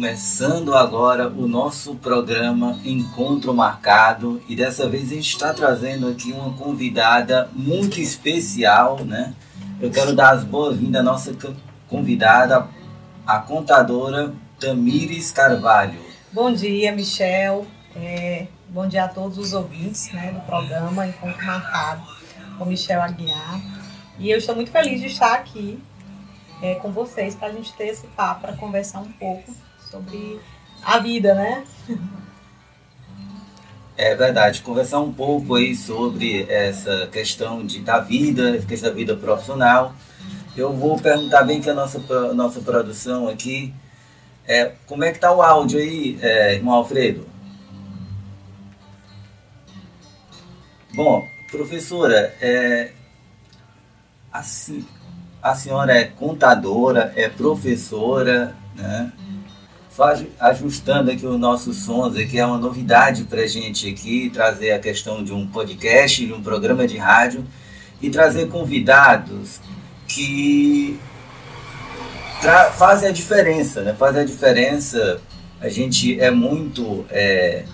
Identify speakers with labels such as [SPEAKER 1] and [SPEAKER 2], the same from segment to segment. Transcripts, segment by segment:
[SPEAKER 1] Começando agora o nosso programa Encontro Marcado e dessa vez a gente está trazendo aqui uma convidada muito especial, né? Eu quero dar as boas-vindas à nossa convidada, a contadora Tamires Carvalho.
[SPEAKER 2] Bom dia, Michel. É, bom dia a todos os ouvintes né, do programa Encontro Marcado com Michel Aguiar. E eu estou muito feliz de estar aqui é, com vocês para a gente ter esse papo, para conversar um pouco sobre a vida, né?
[SPEAKER 1] É verdade, conversar um pouco aí sobre essa questão de, da vida, questão da vida profissional. Eu vou perguntar bem que a nossa, nossa produção aqui, é, como é que tá o áudio aí, é, irmão Alfredo? Bom, professora, é, a senhora é contadora, é professora, né? Ajustando aqui os nossos sons, que é uma novidade para a gente aqui, trazer a questão de um podcast, de um programa de rádio e trazer convidados que fazem a diferença, né? Fazem a diferença. A gente é muito é,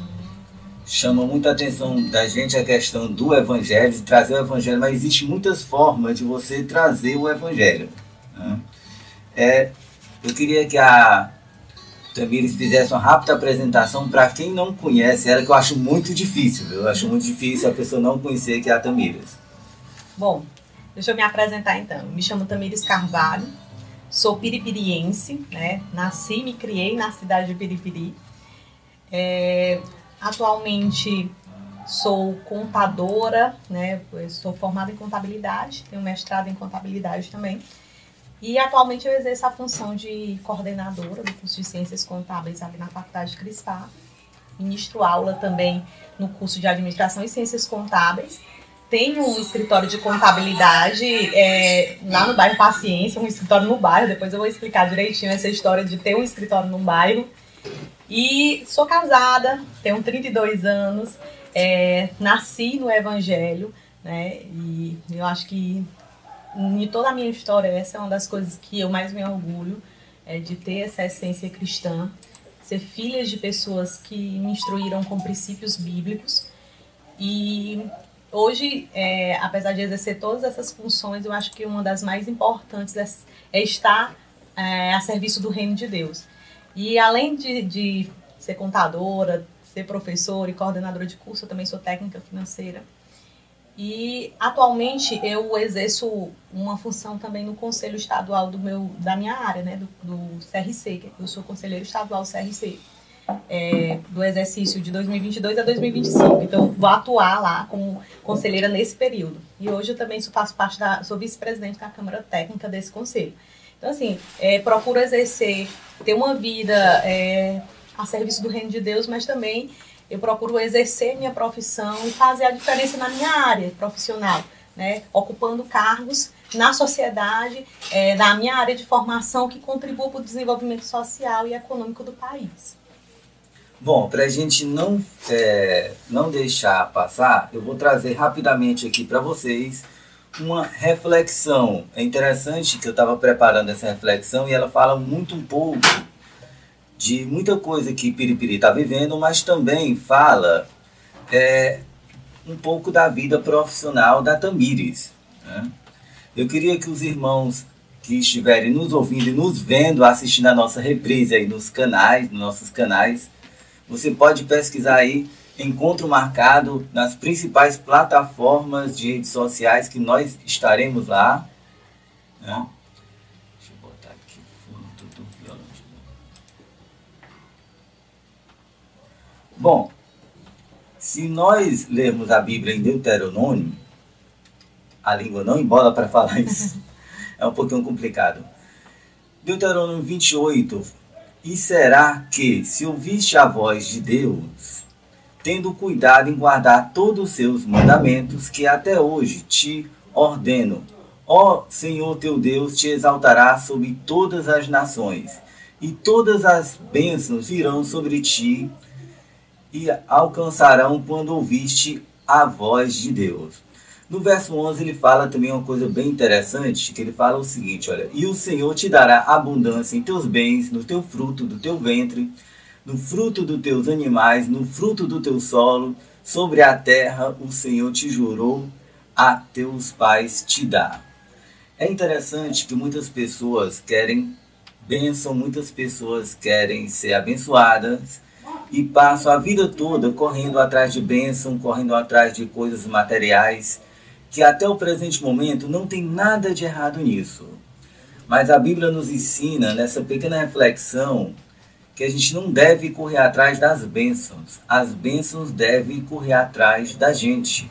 [SPEAKER 1] chama muita atenção da gente a questão do evangelho, de trazer o evangelho, mas existe muitas formas de você trazer o evangelho. Né? É, eu queria que a Tamires fizesse uma rápida apresentação para quem não conhece ela, que eu acho muito difícil. Eu acho muito difícil a pessoa não conhecer que é a Tamires.
[SPEAKER 2] Bom, deixa eu me apresentar então. Me chamo Tamires Carvalho, sou piripiriense, né? Nasci, me criei na cidade de Piripiri. É, Atualmente sou contadora, né? Estou formada em contabilidade, tenho mestrado em contabilidade também. E atualmente eu exerço a função de coordenadora do curso de Ciências Contábeis ali na Faculdade de Crispá. Ministro aula também no curso de Administração e Ciências Contábeis. Tenho um escritório de contabilidade é, lá no bairro Paciência, um escritório no bairro. Depois eu vou explicar direitinho essa história de ter um escritório no bairro. E sou casada, tenho 32 anos, é, nasci no Evangelho, né? E eu acho que em toda a minha história, essa é uma das coisas que eu mais me orgulho, é de ter essa essência cristã, ser filha de pessoas que me instruíram com princípios bíblicos. E hoje, é, apesar de exercer todas essas funções, eu acho que uma das mais importantes é, é estar é, a serviço do reino de Deus. E além de, de ser contadora, ser professora e coordenadora de curso, eu também sou técnica financeira. E atualmente eu exerço uma função também no conselho estadual do meu, da minha área, né, do, do CRC, eu sou conselheiro estadual do CRC, é, do exercício de 2022 a 2025. Então vou atuar lá como conselheira nesse período. E hoje eu também faço parte da, sou vice-presidente da Câmara Técnica desse conselho. Então, assim, é, procuro exercer, ter uma vida é, a serviço do reino de Deus, mas também eu procuro exercer minha profissão e fazer a diferença na minha área profissional, né? Ocupando cargos na sociedade, é, na minha área de formação que contribua para o desenvolvimento social e econômico do país.
[SPEAKER 1] Bom, para a gente não, é, não deixar passar, eu vou trazer rapidamente aqui para vocês uma reflexão. É interessante que eu estava preparando essa reflexão e ela fala muito um pouco de muita coisa que Piripiri está vivendo, mas também fala é, um pouco da vida profissional da Tamires. Né? Eu queria que os irmãos que estiverem nos ouvindo e nos vendo, assistindo a nossa reprise aí nos canais, nos nossos canais, você pode pesquisar aí encontro marcado nas principais plataformas de redes sociais que nós estaremos lá. Né? Bom, se nós lermos a Bíblia em Deuteronômio, a língua não embola para falar isso, é um pouquinho complicado. Deuteronômio 28, e será que, se ouviste a voz de Deus, tendo cuidado em guardar todos os seus mandamentos que até hoje te ordeno. Ó Senhor teu Deus te exaltará sobre todas as nações, e todas as bênçãos virão sobre ti e alcançarão quando ouviste a voz de Deus. No verso 11 ele fala também uma coisa bem interessante, que ele fala o seguinte, olha, e o Senhor te dará abundância em teus bens, no teu fruto do teu ventre, no fruto dos teus animais, no fruto do teu solo, sobre a terra o Senhor te jurou a teus pais te dar. É interessante que muitas pessoas querem bênção, muitas pessoas querem ser abençoadas e passam a vida toda correndo atrás de bênção, correndo atrás de coisas materiais que até o presente momento não tem nada de errado nisso. Mas a Bíblia nos ensina nessa pequena reflexão que a gente não deve correr atrás das bênçãos. As bênçãos devem correr atrás da gente.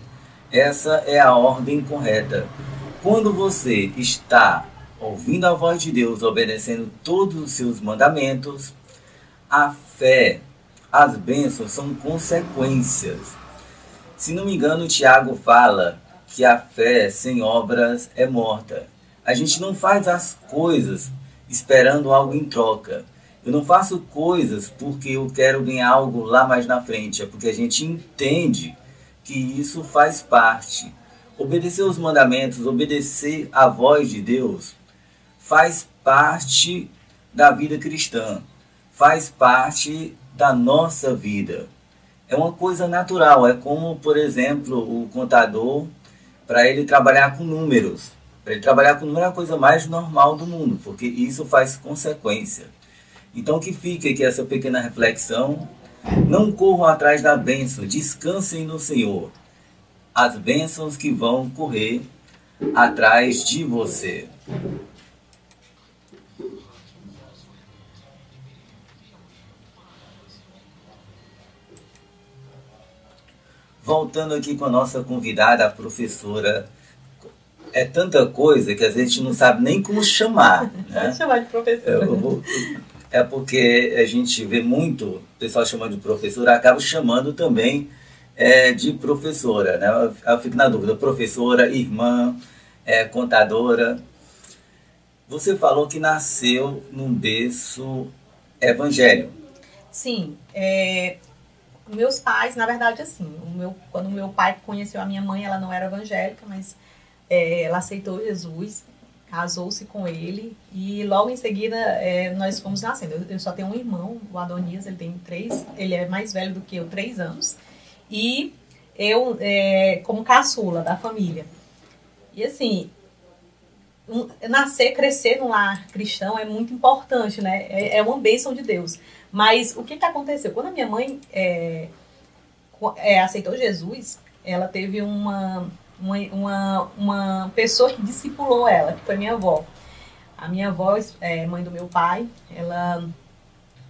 [SPEAKER 1] Essa é a ordem correta. Quando você está ouvindo a voz de Deus, obedecendo todos os seus mandamentos, a fé, as bênçãos são consequências. Se não me engano, Tiago fala que a fé sem obras é morta. A gente não faz as coisas esperando algo em troca. Eu não faço coisas porque eu quero ganhar algo lá mais na frente. É porque a gente entende que isso faz parte. Obedecer os mandamentos, obedecer a voz de Deus, faz parte da vida cristã, faz parte da nossa vida. É uma coisa natural. É como, por exemplo, o contador para ele trabalhar com números. Para ele trabalhar com números é a coisa mais normal do mundo, porque isso faz consequência. Então que fique aqui essa pequena reflexão. Não corram atrás da bênção, descansem no Senhor. As bênçãos que vão correr atrás de você. Voltando aqui com a nossa convidada, a professora. É tanta coisa que a gente não sabe nem como chamar. Né?
[SPEAKER 2] Pode chamar de professora.
[SPEAKER 1] Vou, é porque a gente vê muito o pessoal chamando de professora, acaba chamando também é, de professora. Né? Eu fico na dúvida, professora, irmã, é, contadora. Você falou que nasceu num berço evangélico.
[SPEAKER 2] Sim, é, meus pais, na verdade, assim, o meu, quando meu pai conheceu a minha mãe, ela não era evangélica, mas é, ela aceitou Jesus, casou-se com ele e logo em seguida é, nós fomos nascendo. Eu, eu, só tenho um irmão, o Adonias, ele tem três, ele é mais velho do que eu, três anos, e eu é, como caçula da família. E assim, um, nascer, crescer num lar cristão é muito importante, né? É, é uma bênção de Deus. Mas o que, que aconteceu? Quando a minha mãe é, é, aceitou Jesus, ela teve uma, uma, uma, uma, pessoa que discipulou ela, que foi minha avó. A minha avó, é, mãe do meu pai, ela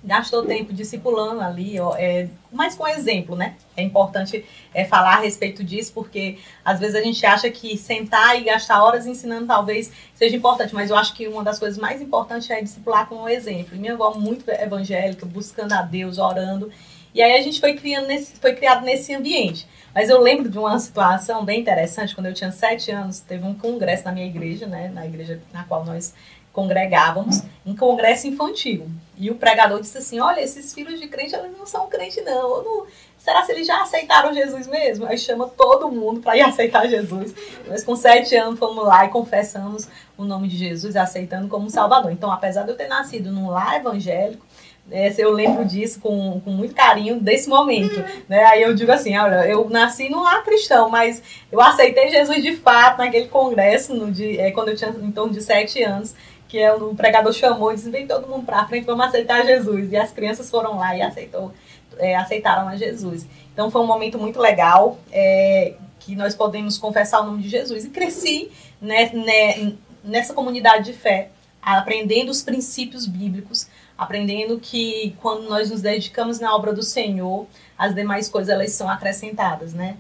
[SPEAKER 2] gastou tempo discipulando ali, ó, é, mas com exemplo, né? É importante é, falar a respeito disso, porque às vezes a gente acha que sentar e gastar horas ensinando talvez seja importante, mas eu acho que uma das coisas mais importantes é discipular com um exemplo. Minha avó muito evangélica, buscando a Deus, orando. E aí a gente foi criando nesse, foi criado nesse ambiente. Mas eu lembro de uma situação bem interessante, quando eu tinha sete anos, teve um congresso na minha igreja, né? Na igreja na qual nós congregávamos em congresso infantil. E o pregador disse assim: Olha, esses filhos de crente, eles não são crente, não. não. Será se eles já aceitaram Jesus mesmo? Aí chama todo mundo para ir aceitar Jesus. Nós, com sete anos, fomos lá e confessamos o nome de Jesus, aceitando como Salvador. Então, apesar de eu ter nascido num lar evangélico, é, eu lembro disso com, com muito carinho desse momento. Né? Aí eu digo assim, olha, eu nasci num lar cristão, mas eu aceitei Jesus de fato naquele congresso, no é, quando eu tinha em torno de sete anos que é, o pregador chamou e disse, vem todo mundo para frente, vamos aceitar Jesus. E as crianças foram lá e aceitou, é, aceitaram a Jesus. Então foi um momento muito legal, é, que nós podemos confessar o nome de Jesus. E cresci né, né, nessa comunidade de fé, aprendendo os princípios bíblicos, aprendendo que quando nós nos dedicamos na obra do Senhor, as demais coisas elas são acrescentadas, né?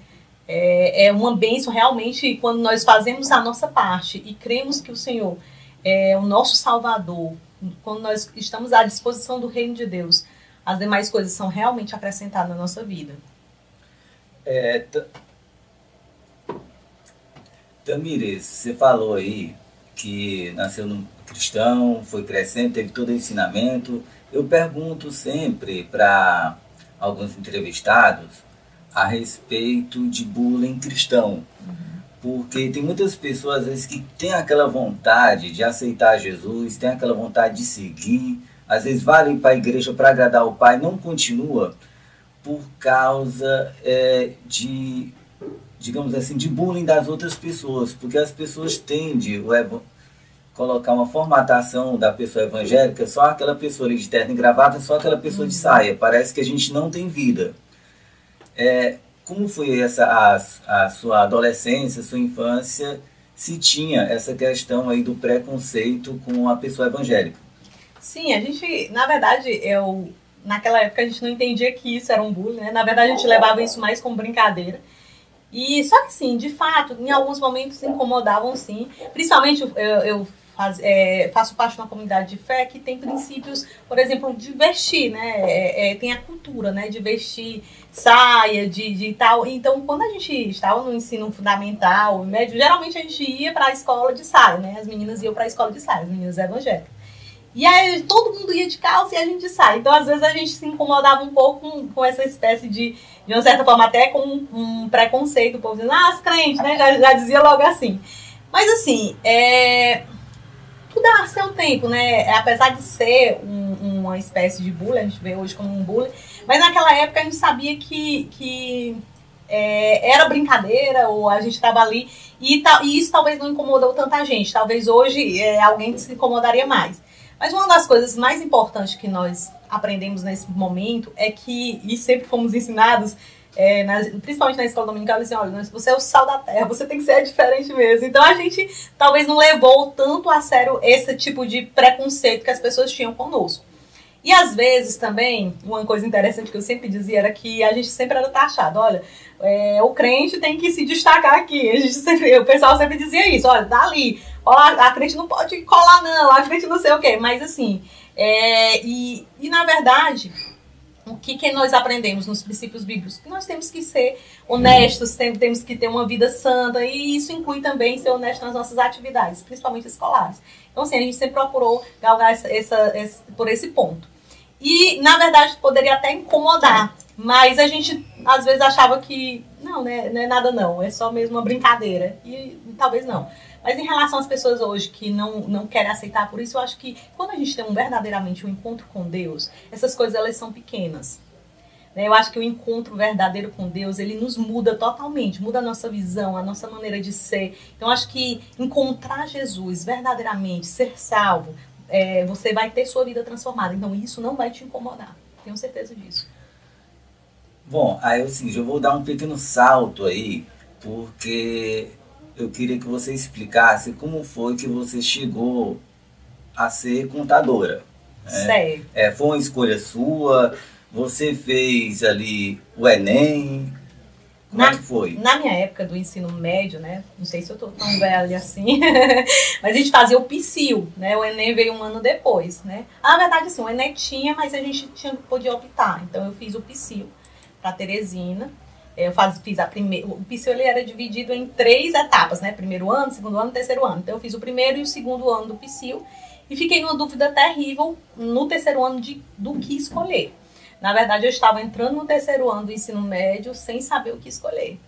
[SPEAKER 2] É, é uma bênção realmente quando nós fazemos a nossa parte e cremos que o Senhor é o nosso Salvador, quando nós estamos à disposição do reino de Deus, as demais coisas são realmente acrescentadas na nossa vida.
[SPEAKER 1] É, Tamires, você falou aí que nasceu num cristão, foi crescendo, teve todo o ensinamento. Eu pergunto sempre para alguns entrevistados a respeito de bullying cristão. Uhum porque tem muitas pessoas às vezes que têm aquela vontade de aceitar Jesus, têm aquela vontade de seguir, às vezes valem para a igreja para agradar o Pai, não continua por causa é, de, digamos assim, de bullying das outras pessoas, porque as pessoas tendem a colocar uma formatação da pessoa evangélica, só aquela pessoa de terno e gravata, só aquela pessoa de uhum. saia, parece que a gente não tem vida. É, como foi essa a, a sua adolescência, sua infância, se tinha essa questão aí do preconceito com a pessoa evangélica?
[SPEAKER 2] Sim, a gente, na verdade, eu naquela época a gente não entendia que isso era um bullying, né? Na verdade, a gente levava isso mais como brincadeira. E só que sim, de fato, em alguns momentos incomodavam sim. Principalmente eu, eu faz, é, faço parte de uma comunidade de fé que tem princípios, por exemplo, de vestir, né? É, é, tem a cultura, né? De vestir saia, de, de tal. Então, quando a gente estava no ensino fundamental, médio, geralmente a gente ia para a escola de saia, né? As meninas iam para a escola de saia, as meninas evangélicas. E aí todo mundo ia de calça e a gente sai. Então, às vezes, a gente se incomodava um pouco com, com essa espécie de, de uma certa forma, até com um, um preconceito, o povo dizendo, ah, as crentes, né? Já, já dizia logo assim. Mas assim, é, tudo a seu tempo, né? Apesar de ser um, uma espécie de bullying, a gente vê hoje como um bullying, mas naquela época a gente sabia que, que é, era brincadeira, ou a gente estava ali, e, e, isso talvez não incomodou tanta gente. Talvez hoje é, alguém se incomodaria mais. Mas uma das coisas mais importantes que nós aprendemos nesse momento é que, e sempre fomos ensinados, é, na, principalmente na escola dominical, assim, olha, você é o sal da terra, você tem que ser diferente mesmo. Então a gente talvez não levou tanto a sério esse tipo de preconceito que as pessoas tinham conosco. E às vezes também, uma coisa interessante que eu sempre dizia era que a gente sempre era taxado, olha, é, o crente tem que se destacar aqui. A gente sempre, o pessoal sempre dizia isso, olha, tá ali, ó, a crente não pode colar não, a crente não sei o quê. Mas assim, é, e, e na verdade, o que, que nós aprendemos nos princípios bíblicos? Que nós temos que ser honestos, temos que ter uma vida santa, e isso inclui também ser honesto nas nossas atividades, principalmente escolares. Então, assim, a gente sempre procurou galgar essa, essa, por esse ponto. E, na verdade, poderia até incomodar, mas a gente às vezes achava que não, né, não é nada não, é só mesmo uma brincadeira. E talvez não. Mas em relação às pessoas hoje que não, não querem aceitar por isso, eu acho que quando a gente tem um, verdadeiramente um encontro com Deus, essas coisas elas são pequenas. Né? Eu acho que o encontro verdadeiro com Deus, ele nos muda totalmente, muda a nossa visão, a nossa maneira de ser. Então, acho que encontrar Jesus verdadeiramente, ser salvo, é, você vai ter sua vida transformada. Então, isso não vai te incomodar. Tenho certeza disso.
[SPEAKER 1] Bom, aí assim, eu vou dar um pequeno salto aí, porque eu queria que você explicasse como foi que você chegou a ser contadora.
[SPEAKER 2] Né?
[SPEAKER 1] É, foi uma escolha sua? Você fez ali o Enem? Como
[SPEAKER 2] na,
[SPEAKER 1] é que foi?
[SPEAKER 2] Na minha época do ensino médio, né? Não sei se eu tô tão velha assim, mas a gente fazia o PSIL, né? O Enem veio um ano depois, né? Na verdade, sim, o Enem tinha, mas a gente tinha, podia optar. Então eu fiz o PSIL para Teresina. Eu faz, fiz a primeira. O PSIL ele era dividido em três etapas, né? Primeiro ano, segundo ano, terceiro ano. Então eu fiz o primeiro e o segundo ano do PSIL e fiquei numa dúvida terrível no terceiro ano de, do que escolher. Na verdade, eu estava entrando no terceiro ano do ensino médio sem saber o que escolher.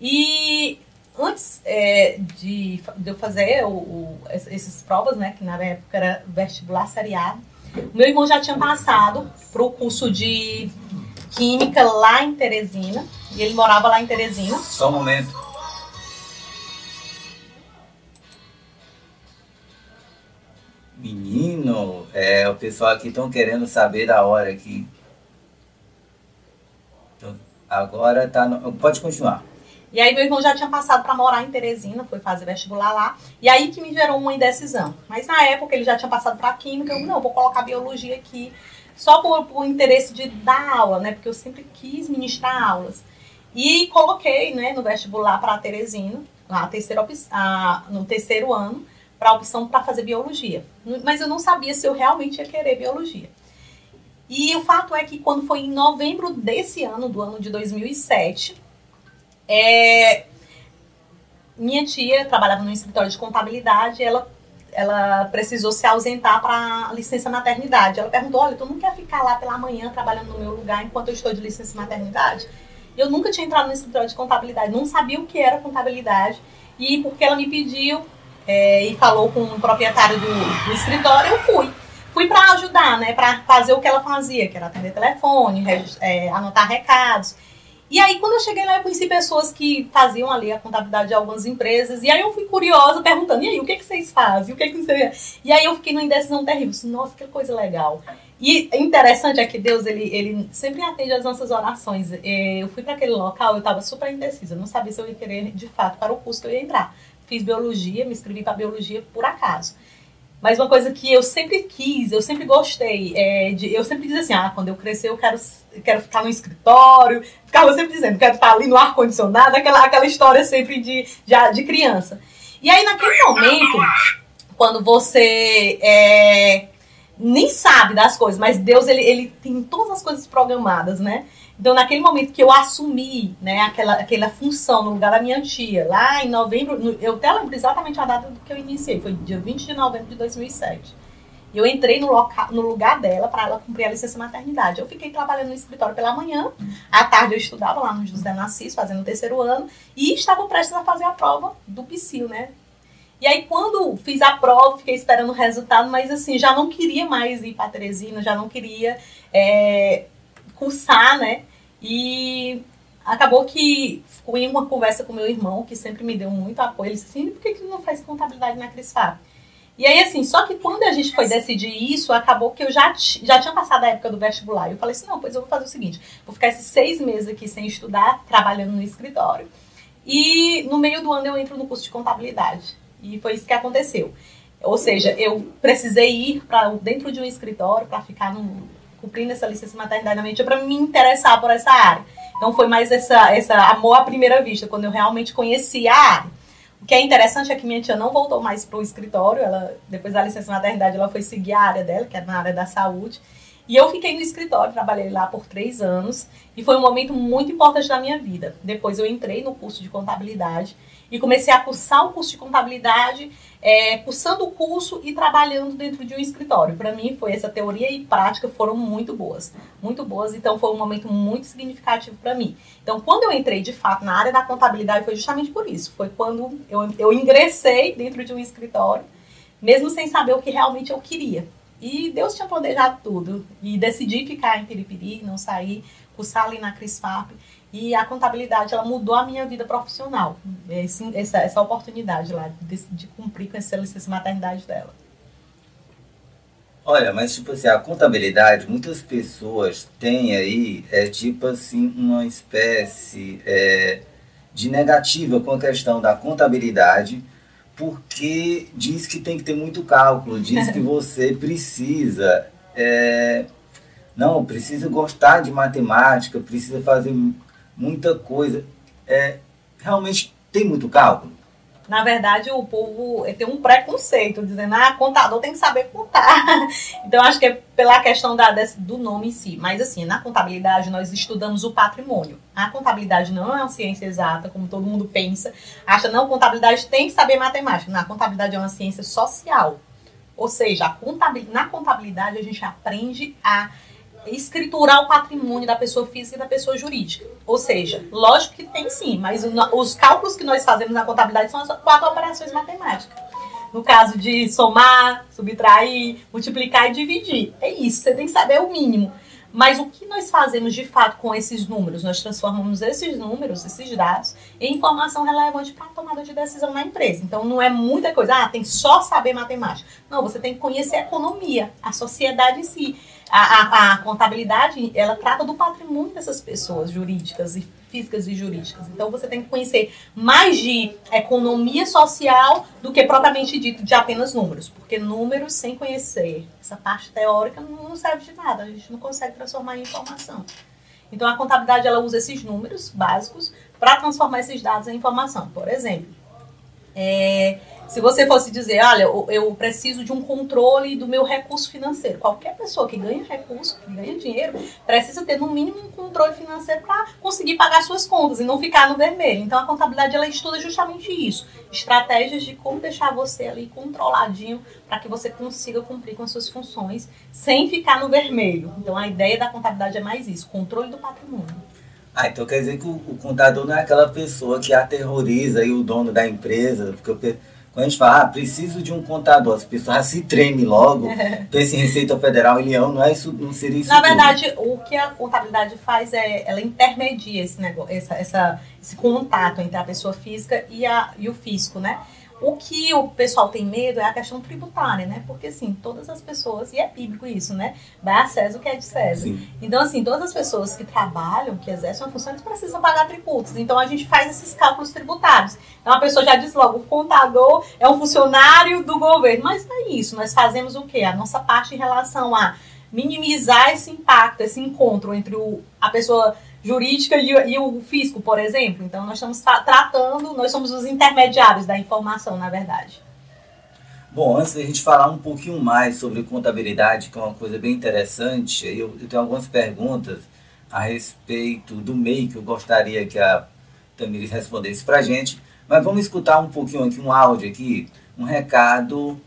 [SPEAKER 2] E antes é, de, de, eu fazer o, o, essas provas, né, que na época era vestibular seriado, meu irmão já tinha passado para o curso de Química lá em Teresina. E ele morava lá em Teresina.
[SPEAKER 1] Só um momento. Menino, é, o pessoal aqui estão querendo saber da hora aqui. Então, agora tá no... Pode continuar.
[SPEAKER 2] E aí meu irmão já tinha passado para morar em Teresina, foi fazer vestibular lá. E aí que me gerou uma indecisão. Mas na época ele já tinha passado para química, eu não, vou colocar biologia aqui só por, por interesse de dar aula, né? Porque eu sempre quis ministrar aulas. E coloquei, né, no vestibular para Teresina, lá terceira a, no terceiro ano, para a opção para fazer biologia. Mas eu não sabia se eu realmente ia querer biologia. E o fato é que quando foi em novembro desse ano, do ano de 2007, é, minha tia trabalhava no escritório de contabilidade, ela ela precisou se ausentar para licença maternidade. Ela perguntou: Olha, tu não quer ficar lá pela manhã trabalhando no meu lugar enquanto eu estou de licença maternidade? Eu nunca tinha entrado no escritório de contabilidade, não sabia o que era contabilidade. E porque ela me pediu é, e falou com o proprietário do, do escritório, eu fui. Fui para ajudar, né? Para fazer o que ela fazia, que era atender telefone, é, anotar recados. E aí, quando eu cheguei lá, eu conheci pessoas que faziam ali a contabilidade de algumas empresas. E aí eu fui curiosa, perguntando, e aí, o que, que vocês fazem? O que, que você... E aí eu fiquei numa indecisão terrível. Assim, Nossa, que coisa legal. E interessante é que Deus, ele, ele sempre atende as nossas orações. É, eu fui para aquele local, eu estava super indecisa. Não sabia se eu ia querer, de fato, para o curso que eu ia entrar. Fiz biologia, me inscrevi para biologia por acaso. Mas uma coisa que eu sempre quis, eu sempre gostei, é de, eu sempre dizia assim, ah, quando eu crescer eu quero, quero ficar no escritório, ficava sempre dizendo, quero estar ali no ar-condicionado, aquela, aquela história sempre de, de, de, criança. E aí naquele momento, quando você é, nem sabe das coisas, mas Deus, ele, ele tem todas as coisas programadas, né? Então, naquele momento que eu assumi né, aquela, aquela função no lugar da minha tia, lá em novembro, no, eu até lembro exatamente a data do que eu iniciei, foi dia 20 de novembro de 2007. E eu entrei no, local, no lugar dela para ela cumprir a licença maternidade. Eu fiquei trabalhando no escritório pela manhã, à tarde eu estudava lá no José Nassis, fazendo o terceiro ano, e estava prestes a fazer a prova do PSIL, né? E aí, quando fiz a prova, fiquei esperando o resultado, mas assim, já não queria mais ir para Teresina, já não queria é, cursar, né? E acabou que fui em uma conversa com meu irmão, que sempre me deu muito apoio. Ele disse assim, por que, que não faz contabilidade na Crisfap? E aí, assim, só que quando a gente foi decidir isso, acabou que eu já, já tinha passado a época do vestibular. Eu falei assim, não, pois eu vou fazer o seguinte, vou ficar esses seis meses aqui sem estudar, trabalhando no escritório. E no meio do ano eu entro no curso de contabilidade. E foi isso que aconteceu. Ou seja, eu precisei ir para dentro de um escritório para ficar no, cumprindo essa licença maternidade para me interessar por essa área. Então foi mais essa, essa amor à primeira vista, quando eu realmente conheci a área. O que é interessante é que minha tia não voltou mais para o escritório, ela, depois da licença maternidade, ela foi seguir a área dela, que era na área da saúde. E eu fiquei no escritório, trabalhei lá por três anos, e foi um momento muito importante da minha vida. Depois eu entrei no curso de contabilidade e comecei a cursar o curso de contabilidade, é, cursando o curso e trabalhando dentro de um escritório. Para mim, foi essa teoria e prática foram muito boas, muito boas. Então, foi um momento muito significativo para mim. Então, quando eu entrei de fato na área da contabilidade, foi justamente por isso. Foi quando eu, eu ingressei dentro de um escritório, mesmo sem saber o que realmente eu queria. E Deus tinha planejado tudo. E decidi ficar em Piripiri, não sair, cursar ali na CRISFAP. E a contabilidade, ela mudou a minha vida profissional. Esse, essa, essa oportunidade lá de, de cumprir com essa licença maternidade dela.
[SPEAKER 1] Olha, mas tipo assim, a contabilidade, muitas pessoas têm aí, é tipo assim, uma espécie é, de negativa com a questão da contabilidade, porque diz que tem que ter muito cálculo, diz que você precisa, é, não, precisa gostar de matemática, precisa fazer muita coisa. É, realmente tem muito cálculo?
[SPEAKER 2] Na verdade, o povo tem um preconceito, dizendo, ah, contador tem que saber contar. então, acho que é pela questão da, do nome em si. Mas, assim, na contabilidade, nós estudamos o patrimônio. A contabilidade não é uma ciência exata, como todo mundo pensa. Acha, não, contabilidade tem que saber matemática. Na contabilidade é uma ciência social. Ou seja, contabilidade, na contabilidade, a gente aprende a escriturar o patrimônio da pessoa física e da pessoa jurídica. Ou seja, lógico que tem sim, mas os cálculos que nós fazemos na contabilidade são as quatro operações matemáticas. No caso de somar, subtrair, multiplicar e dividir. É isso, você tem que saber o mínimo. Mas o que nós fazemos de fato com esses números? Nós transformamos esses números, esses dados, em informação relevante para a tomada de decisão na empresa. Então não é muita coisa, ah, tem só saber matemática. Não, você tem que conhecer a economia, a sociedade em si. A, a, a contabilidade, ela trata do patrimônio dessas pessoas jurídicas e físicas e jurídicas. Então você tem que conhecer mais de economia social do que propriamente dito de apenas números, porque números sem conhecer essa parte teórica não serve de nada, a gente não consegue transformar em informação. Então a contabilidade ela usa esses números básicos para transformar esses dados em informação. Por exemplo, é, se você fosse dizer, olha, eu preciso de um controle do meu recurso financeiro. Qualquer pessoa que ganha recurso, que ganha dinheiro, precisa ter no mínimo um controle financeiro para conseguir pagar suas contas e não ficar no vermelho. Então a contabilidade ela estuda justamente isso, estratégias de como deixar você ali controladinho para que você consiga cumprir com as suas funções sem ficar no vermelho. Então a ideia da contabilidade é mais isso, controle do patrimônio.
[SPEAKER 1] Ah, então quer dizer que o, o contador não é aquela pessoa que aterroriza aí o dono da empresa, porque quando a gente fala, ah, preciso de um contador, as pessoas se tremem logo, pensa em Receita Federal e Leão, não, é isso, não seria isso
[SPEAKER 2] Na verdade, o que a contabilidade faz é, ela intermedia esse negócio, essa, essa, esse contato entre a pessoa física e, a, e o fisco, né? O que o pessoal tem medo é a questão tributária, né? Porque, assim, todas as pessoas, e é bíblico isso, né? Vai a César o que é de César. Sim. Então, assim, todas as pessoas que trabalham, que exercem uma função, eles precisam pagar tributos. Então, a gente faz esses cálculos tributários. Então, a pessoa já diz logo, o contador é um funcionário do governo. Mas não é isso. Nós fazemos o quê? A nossa parte em relação a minimizar esse impacto, esse encontro entre o, a pessoa jurídica e, e, o fisco, por exemplo. Então, nós estamos tra tratando, nós somos os intermediários da informação, na verdade.
[SPEAKER 1] Bom, antes da gente falar um pouquinho mais sobre contabilidade, que é uma coisa bem interessante, eu, eu tenho algumas perguntas a respeito do MEI que eu gostaria que a Tamires respondesse para a gente. Mas vamos escutar um pouquinho aqui, um áudio aqui, um recado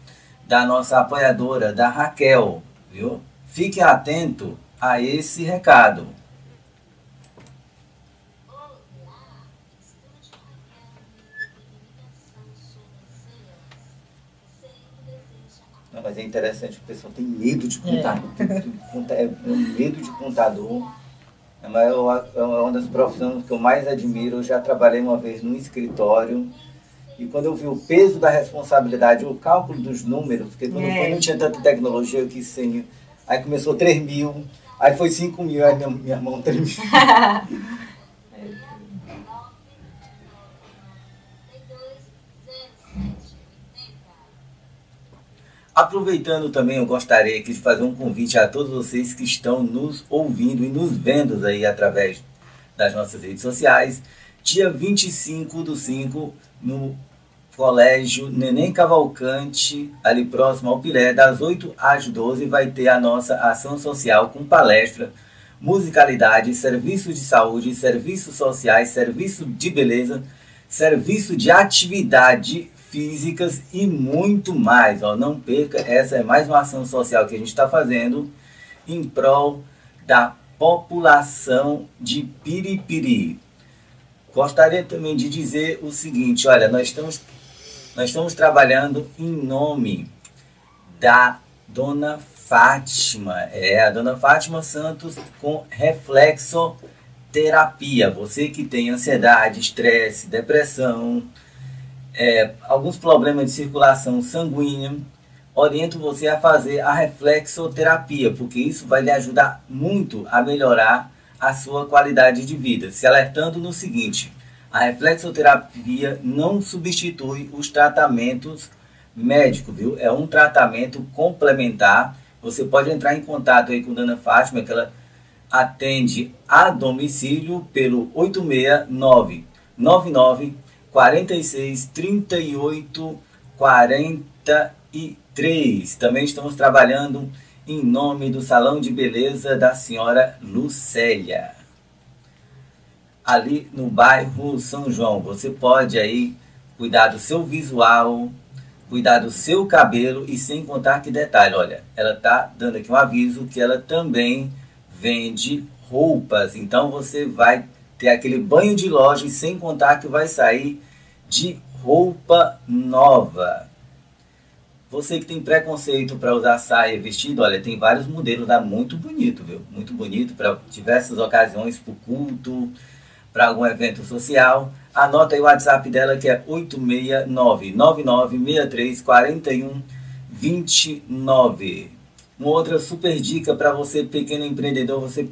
[SPEAKER 1] da nossa apoiadora, da Raquel, viu? Fique atento a esse recado. Mas é interessante, o pessoal tem medo de contador. É. é medo de contador. É uma, é uma das profissões que eu mais admiro. Eu já trabalhei uma vez num escritório e quando eu vi o peso da responsabilidade, o cálculo dos números, porque quando é. foi, não tinha tanta tecnologia, eu quis ser. Aí começou 3 mil, aí foi 5 mil, aí minha, minha mão tremeu. Aproveitando também, eu gostaria aqui de fazer um convite a todos vocês que estão nos ouvindo e nos vendo aí através das nossas redes sociais. Dia 25 do 5, no Colégio Neném Cavalcante, ali próximo ao Piré, das 8 às 12, vai ter a nossa ação social com palestra, musicalidade, serviço de saúde, serviços sociais, serviço de beleza, serviço de atividade físicas e muito mais. Ó. Não perca, essa é mais uma ação social que a gente está fazendo em prol da população de Piripiri. Gostaria também de dizer o seguinte, olha, nós estamos, nós estamos trabalhando em nome da Dona Fátima, é a Dona Fátima Santos com reflexoterapia. Você que tem ansiedade, estresse, depressão, é, alguns problemas de circulação sanguínea, oriento você a fazer a reflexoterapia, porque isso vai lhe ajudar muito a melhorar a sua qualidade de vida. Se alertando no seguinte: a reflexoterapia não substitui os tratamentos médicos, viu? É um tratamento complementar. Você pode entrar em contato aí com a Dona Fátima, que ela atende a domicílio pelo 869 99 46 38 43. Também estamos trabalhando em nome do Salão de Beleza da Senhora Lucélia. Ali no bairro São João, você pode aí cuidar do seu visual, cuidar do seu cabelo e sem contar que detalhe, olha, ela tá dando aqui um aviso que ela também vende roupas. Então você vai ter aquele banho de loja e sem contar que vai sair de roupa nova. Você que tem preconceito para usar saia vestido, olha, tem vários modelos, dá muito bonito, viu? Muito bonito para diversas ocasiões, para o culto, para algum evento social. Anota aí o WhatsApp dela que é 869-9963-4129. Uma outra super dica para você, pequeno empreendedor, você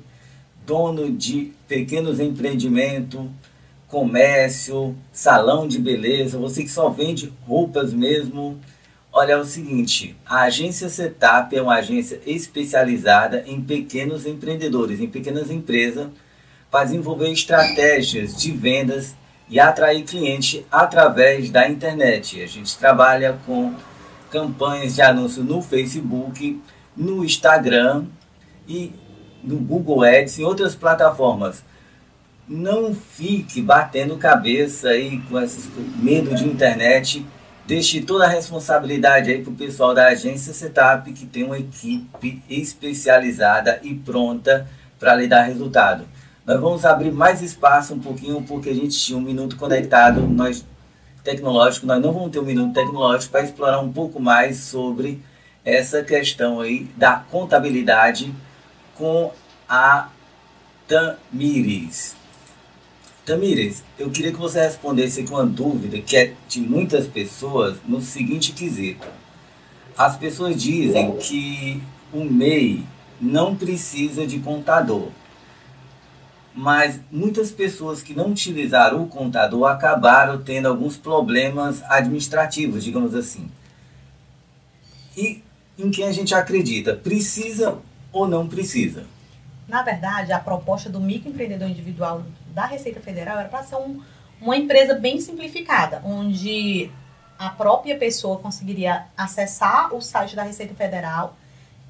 [SPEAKER 1] dono de pequenos empreendimentos, comércio, salão de beleza, você que só vende roupas mesmo. Olha, é o seguinte, a agência Setup é uma agência especializada em pequenos empreendedores, em pequenas empresas, para desenvolver estratégias de vendas e atrair cliente através da internet. A gente trabalha com campanhas de anúncio no Facebook, no Instagram e no Google Ads e outras plataformas não fique batendo cabeça aí com esses medo de internet. Deixe toda a responsabilidade aí para o pessoal da agência Setup, que tem uma equipe especializada e pronta para lhe dar resultado. Nós vamos abrir mais espaço um pouquinho, porque a gente tinha um minuto conectado, nós tecnológico, nós não vamos ter um minuto tecnológico para explorar um pouco mais sobre essa questão aí da contabilidade com a Tamires. Tamires, eu queria que você respondesse com uma dúvida que é de muitas pessoas no seguinte quesito. As pessoas dizem que o MEI não precisa de contador. Mas muitas pessoas que não utilizaram o contador acabaram tendo alguns problemas administrativos, digamos assim. E em quem a gente acredita? Precisa ou não precisa?
[SPEAKER 2] Na verdade, a proposta do microempreendedor individual da Receita Federal era para ser um, uma empresa bem simplificada, onde a própria pessoa conseguiria acessar o site da Receita Federal,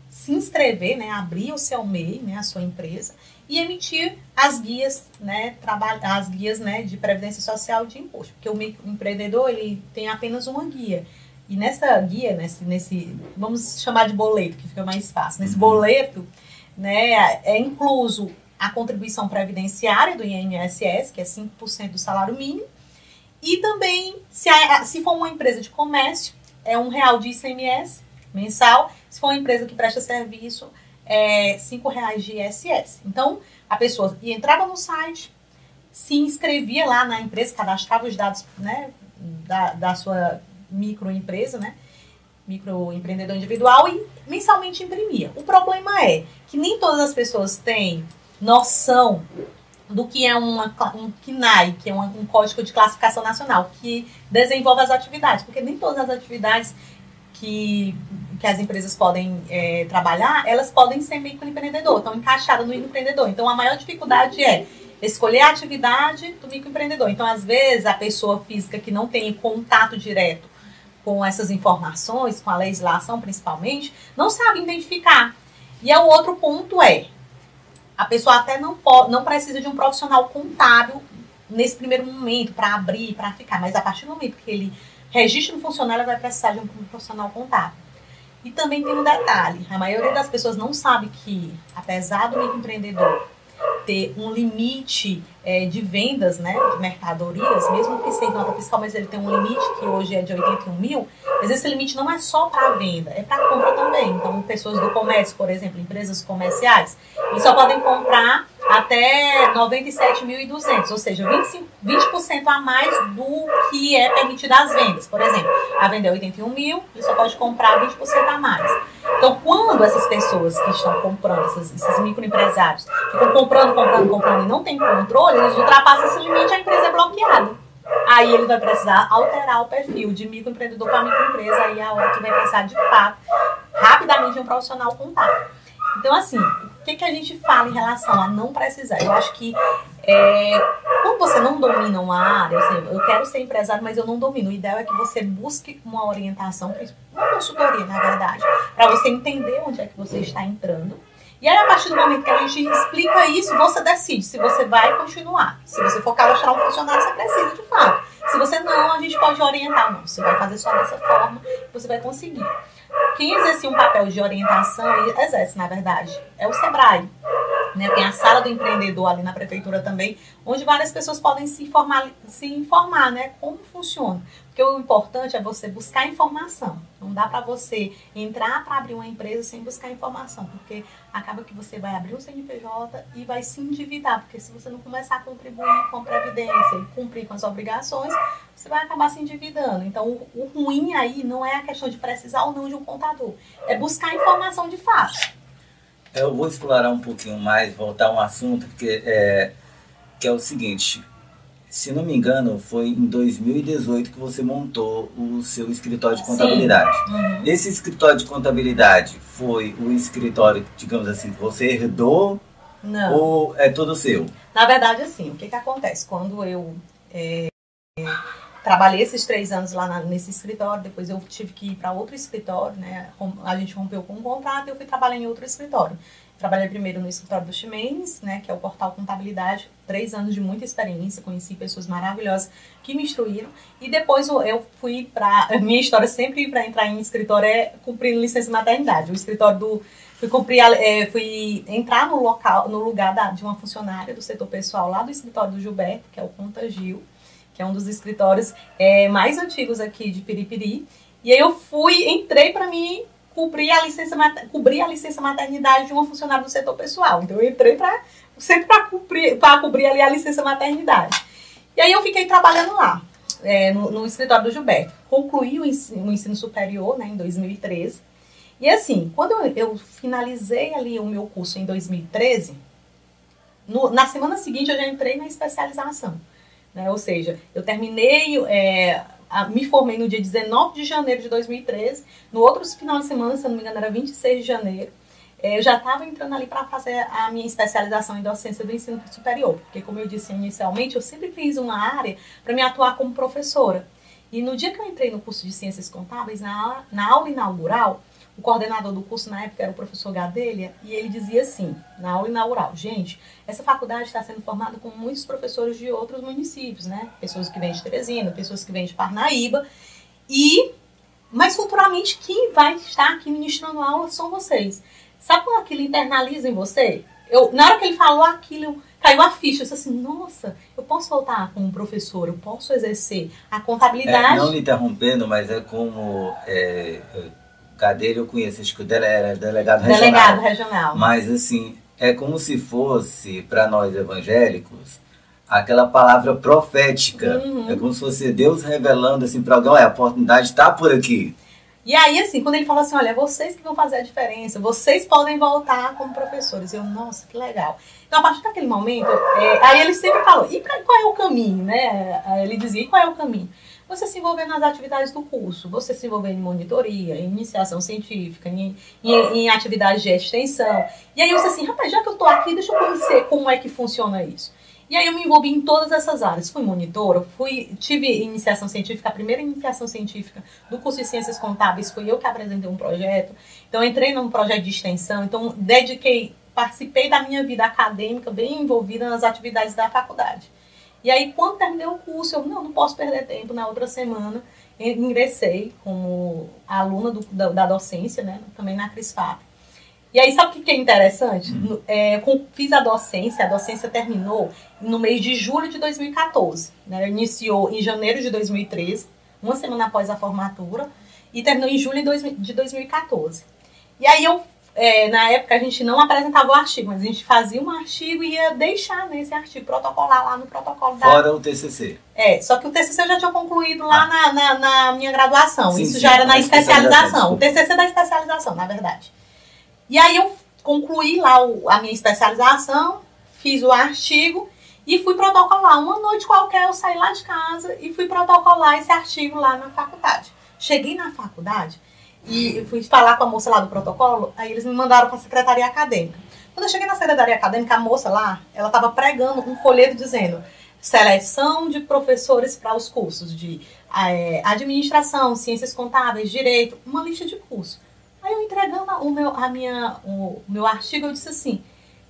[SPEAKER 2] se inscrever, né, abrir o seu MEI, né, a sua empresa, e emitir as guias, né, as guias né, de previdência social e de imposto. Porque o microempreendedor ele tem apenas uma guia. E nessa guia, nesse, nesse, vamos chamar de boleto, que fica mais fácil. Nesse uhum. boleto, né, é incluso a contribuição previdenciária do INSS, que é 5% do salário mínimo, e também, se, a, se for uma empresa de comércio, é um real de ICMS mensal. Se for uma empresa que presta serviço, é cinco reais de ISS. Então, a pessoa entrava no site, se inscrevia lá na empresa, cadastrava os dados né, da, da sua microempresa, né? Microempreendedor individual e mensalmente imprimia. O problema é que nem todas as pessoas têm noção do que é uma, um KNAI, que é um, um código de classificação nacional, que desenvolve as atividades, porque nem todas as atividades que, que as empresas podem é, trabalhar, elas podem ser microempreendedor, estão encaixadas no microempreendedor. Então, a maior dificuldade é escolher a atividade do microempreendedor. Então, às vezes, a pessoa física que não tem contato direto com essas informações, com a legislação principalmente, não sabe identificar. E o outro ponto é, a pessoa até não, pode, não precisa de um profissional contábil nesse primeiro momento para abrir, para ficar, mas a partir do momento que ele registra um funcionário, vai precisar de um profissional contábil. E também tem um detalhe: a maioria das pessoas não sabe que, apesar do microempreendedor ter um limite é, de vendas né, de mercadorias, mesmo que sem nota fiscal, mas ele tem um limite que hoje é de 81 mil, mas esse limite não é só para venda, é para compra também. Então, pessoas do comércio, por exemplo, empresas comerciais, eles só podem comprar até 97.200, ou seja, 25, 20% a mais do que é permitido às vendas. Por exemplo, a venda é 81 mil, ele só pode comprar 20% a mais. Então, quando essas pessoas que estão comprando, esses, esses microempresários, ficam comprando, comprando, comprando e não tem controle, eles ultrapassam esse limite, a empresa é bloqueada. Aí ele vai precisar alterar o perfil de microempreendedor para microempresa, aí a hora que vai precisar de fato, rapidamente, um profissional contábil. Então, assim, o que, que a gente fala em relação a não precisar? Eu acho que é, quando você não domina uma área, assim, eu quero ser empresário, mas eu não domino. O ideal é que você busque uma orientação, uma consultoria, na verdade, para você entender onde é que você está entrando. E aí, a partir do momento que a gente explica isso, você decide se você vai continuar. Se você for cadastrar um funcionário, você precisa de fato. Se você não, a gente pode orientar. Não, você vai fazer só dessa forma, você vai conseguir. Quem exerce um papel de orientação, e exerce, na verdade, é o SEBRAE. Né? Tem a sala do empreendedor ali na prefeitura também, onde várias pessoas podem se informar, se informar né? como funciona. Porque o importante é você buscar informação. Não dá para você entrar para abrir uma empresa sem buscar informação, porque acaba que você vai abrir um CNPJ e vai se endividar, porque se você não começar a contribuir com a previdência e cumprir com as obrigações, você vai acabar se endividando. Então, o, o ruim aí não é a questão de precisar ou não de um contador, é buscar informação de fato.
[SPEAKER 1] Eu vou explorar um pouquinho mais, voltar a um assunto que é, que é o seguinte se não me engano, foi em 2018 que você montou o seu escritório de contabilidade. Uhum. Esse escritório de contabilidade foi o escritório, digamos assim, que você herdou? Não. Ou é todo seu?
[SPEAKER 2] Na verdade, assim, o que, que acontece? Quando eu é, trabalhei esses três anos lá na, nesse escritório, depois eu tive que ir para outro escritório, né? A gente rompeu com um contrato e eu fui trabalhar em outro escritório. Trabalhei primeiro no escritório do Ximenes, né, que é o portal Contabilidade, três anos de muita experiência, conheci pessoas maravilhosas que me instruíram. E depois eu fui para. Minha história sempre para entrar em escritório é cumprindo licença maternidade. O escritório do, fui, cumprir, é, fui entrar no local, no lugar da, de uma funcionária do setor pessoal lá do escritório do Gilberto, que é o Contagil, que é um dos escritórios é, mais antigos aqui de Piripiri. E aí eu fui, entrei para mim cobrir a licença cobrir a licença maternidade de uma funcionária do setor pessoal. Então eu entrei para sempre para cobrir para cobrir ali a licença maternidade. E aí eu fiquei trabalhando lá. É, no, no, escritório do Gilberto. Concluí o ensino, o ensino superior né, em 2013. E assim, quando eu, eu, finalizei ali o meu curso em 2013, no, na semana seguinte eu já entrei na especialização. Né? Ou seja, eu terminei, é, a, me formei no dia 19 de janeiro de 2013. No outro final de semana, se não me engano, era 26 de janeiro. É, eu já estava entrando ali para fazer a minha especialização em docência do ensino superior, porque, como eu disse inicialmente, eu sempre fiz uma área para me atuar como professora. E no dia que eu entrei no curso de Ciências Contábeis, na, na aula inaugural, o coordenador do curso na época era o professor Gadelha, e ele dizia assim, na aula inaugural, gente, essa faculdade está sendo formada com muitos professores de outros municípios, né? Pessoas que vêm de Teresina, pessoas que vêm de Parnaíba, e mas futuramente quem vai estar aqui ministrando aula são vocês. Sabe quando aquilo internaliza em você? Eu, na hora que ele falou aquilo, caiu a ficha. Eu disse assim, nossa, eu posso voltar como professor, eu posso exercer a contabilidade.
[SPEAKER 1] É, não lhe interrompendo, mas é como é, Cadeira eu conheço, acho que o dele era delegado regional.
[SPEAKER 2] Delegado regional.
[SPEAKER 1] Mas assim, é como se fosse, para nós evangélicos, aquela palavra profética. Uhum. É como se fosse Deus revelando assim para alguém, olha, a oportunidade está por aqui.
[SPEAKER 2] E aí, assim, quando ele fala assim, olha, é vocês que vão fazer a diferença, vocês podem voltar como professores. Eu, nossa, que legal. Então, a partir daquele momento, é, aí ele sempre falou, e pra, qual é o caminho, né? Ele dizia, e qual é o caminho? Você se envolver nas atividades do curso, você se envolver em monitoria, em iniciação científica, em, em, em atividades de extensão. E aí disse assim, rapaz, já que eu estou aqui, deixa eu conhecer como é que funciona isso. E aí eu me envolvi em todas essas áreas. Fui monitora, fui, tive iniciação científica, a primeira iniciação científica do curso de Ciências Contábeis foi eu que apresentei um projeto. Então entrei num projeto de extensão, então dediquei, participei da minha vida acadêmica, bem envolvida nas atividades da faculdade. E aí, quando terminei o curso, eu não, não posso perder tempo. Na outra semana, ingressei como aluna do, da, da, docência, né? Também na CRISFAP. E aí, sabe o que é interessante? Hum. É, com, fiz a docência, a docência terminou no mês de julho de 2014. Né? Iniciou em janeiro de 2013, uma semana após a formatura, e terminou em julho de 2014. E aí eu é, na época a gente não apresentava o artigo, mas a gente fazia um artigo e ia deixar nesse né, artigo, protocolar lá no protocolo
[SPEAKER 1] da. Fora o TCC.
[SPEAKER 2] É, só que o TCC eu já tinha concluído lá ah. na, na, na, minha graduação. Sim, Isso sim, já era na especialização. O TCC da especialização, na verdade. E aí eu concluí lá o, a minha especialização, fiz o artigo e fui protocolar. Uma noite qualquer eu saí lá de casa e fui protocolar esse artigo lá na faculdade. Cheguei na faculdade e fui falar com a moça lá do protocolo, aí eles me mandaram para a secretaria acadêmica. Quando eu cheguei na secretaria acadêmica, a moça lá, ela estava pregando um folheto dizendo seleção de professores para os cursos de é, administração, ciências contábeis, direito, uma lista de cursos. Aí eu entregando o meu, a minha, o meu artigo, eu disse assim,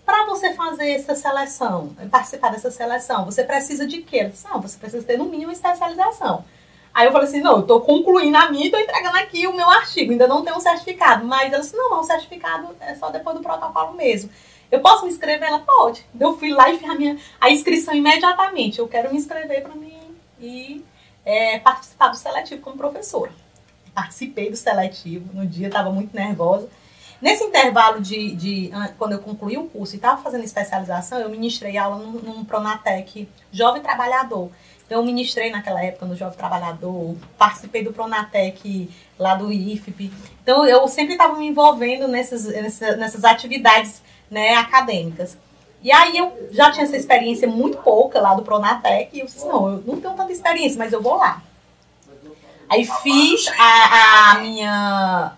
[SPEAKER 2] para você fazer essa seleção, participar dessa seleção, você precisa de quê? Eu disse, não, você precisa ter no mínimo especialização. Aí eu falei assim, não, eu tô concluindo a minha e tô entregando aqui o meu artigo, ainda não tem um certificado. Mas ela disse, não, não, o certificado é só depois do protocolo mesmo. Eu posso me inscrever? Ela pode. Eu fui lá e fiz a minha a inscrição imediatamente. Eu quero me inscrever para mim e é, participar do seletivo como professora. Participei do seletivo, no dia estava muito nervosa. Nesse intervalo de, de, quando eu concluí o curso e estava fazendo especialização, eu ministrei aula num, num Pronatec Jovem Trabalhador. Então, eu ministrei naquela época no Jovem Trabalhador, participei do Pronatec lá do IFP. Então, eu sempre estava me envolvendo nessas, nessas, atividades né, acadêmicas. E aí eu já tinha essa experiência muito pouca lá do Pronatec, e eu disse, não, eu não tenho tanta experiência, mas eu vou lá. Aí fiz a, a minha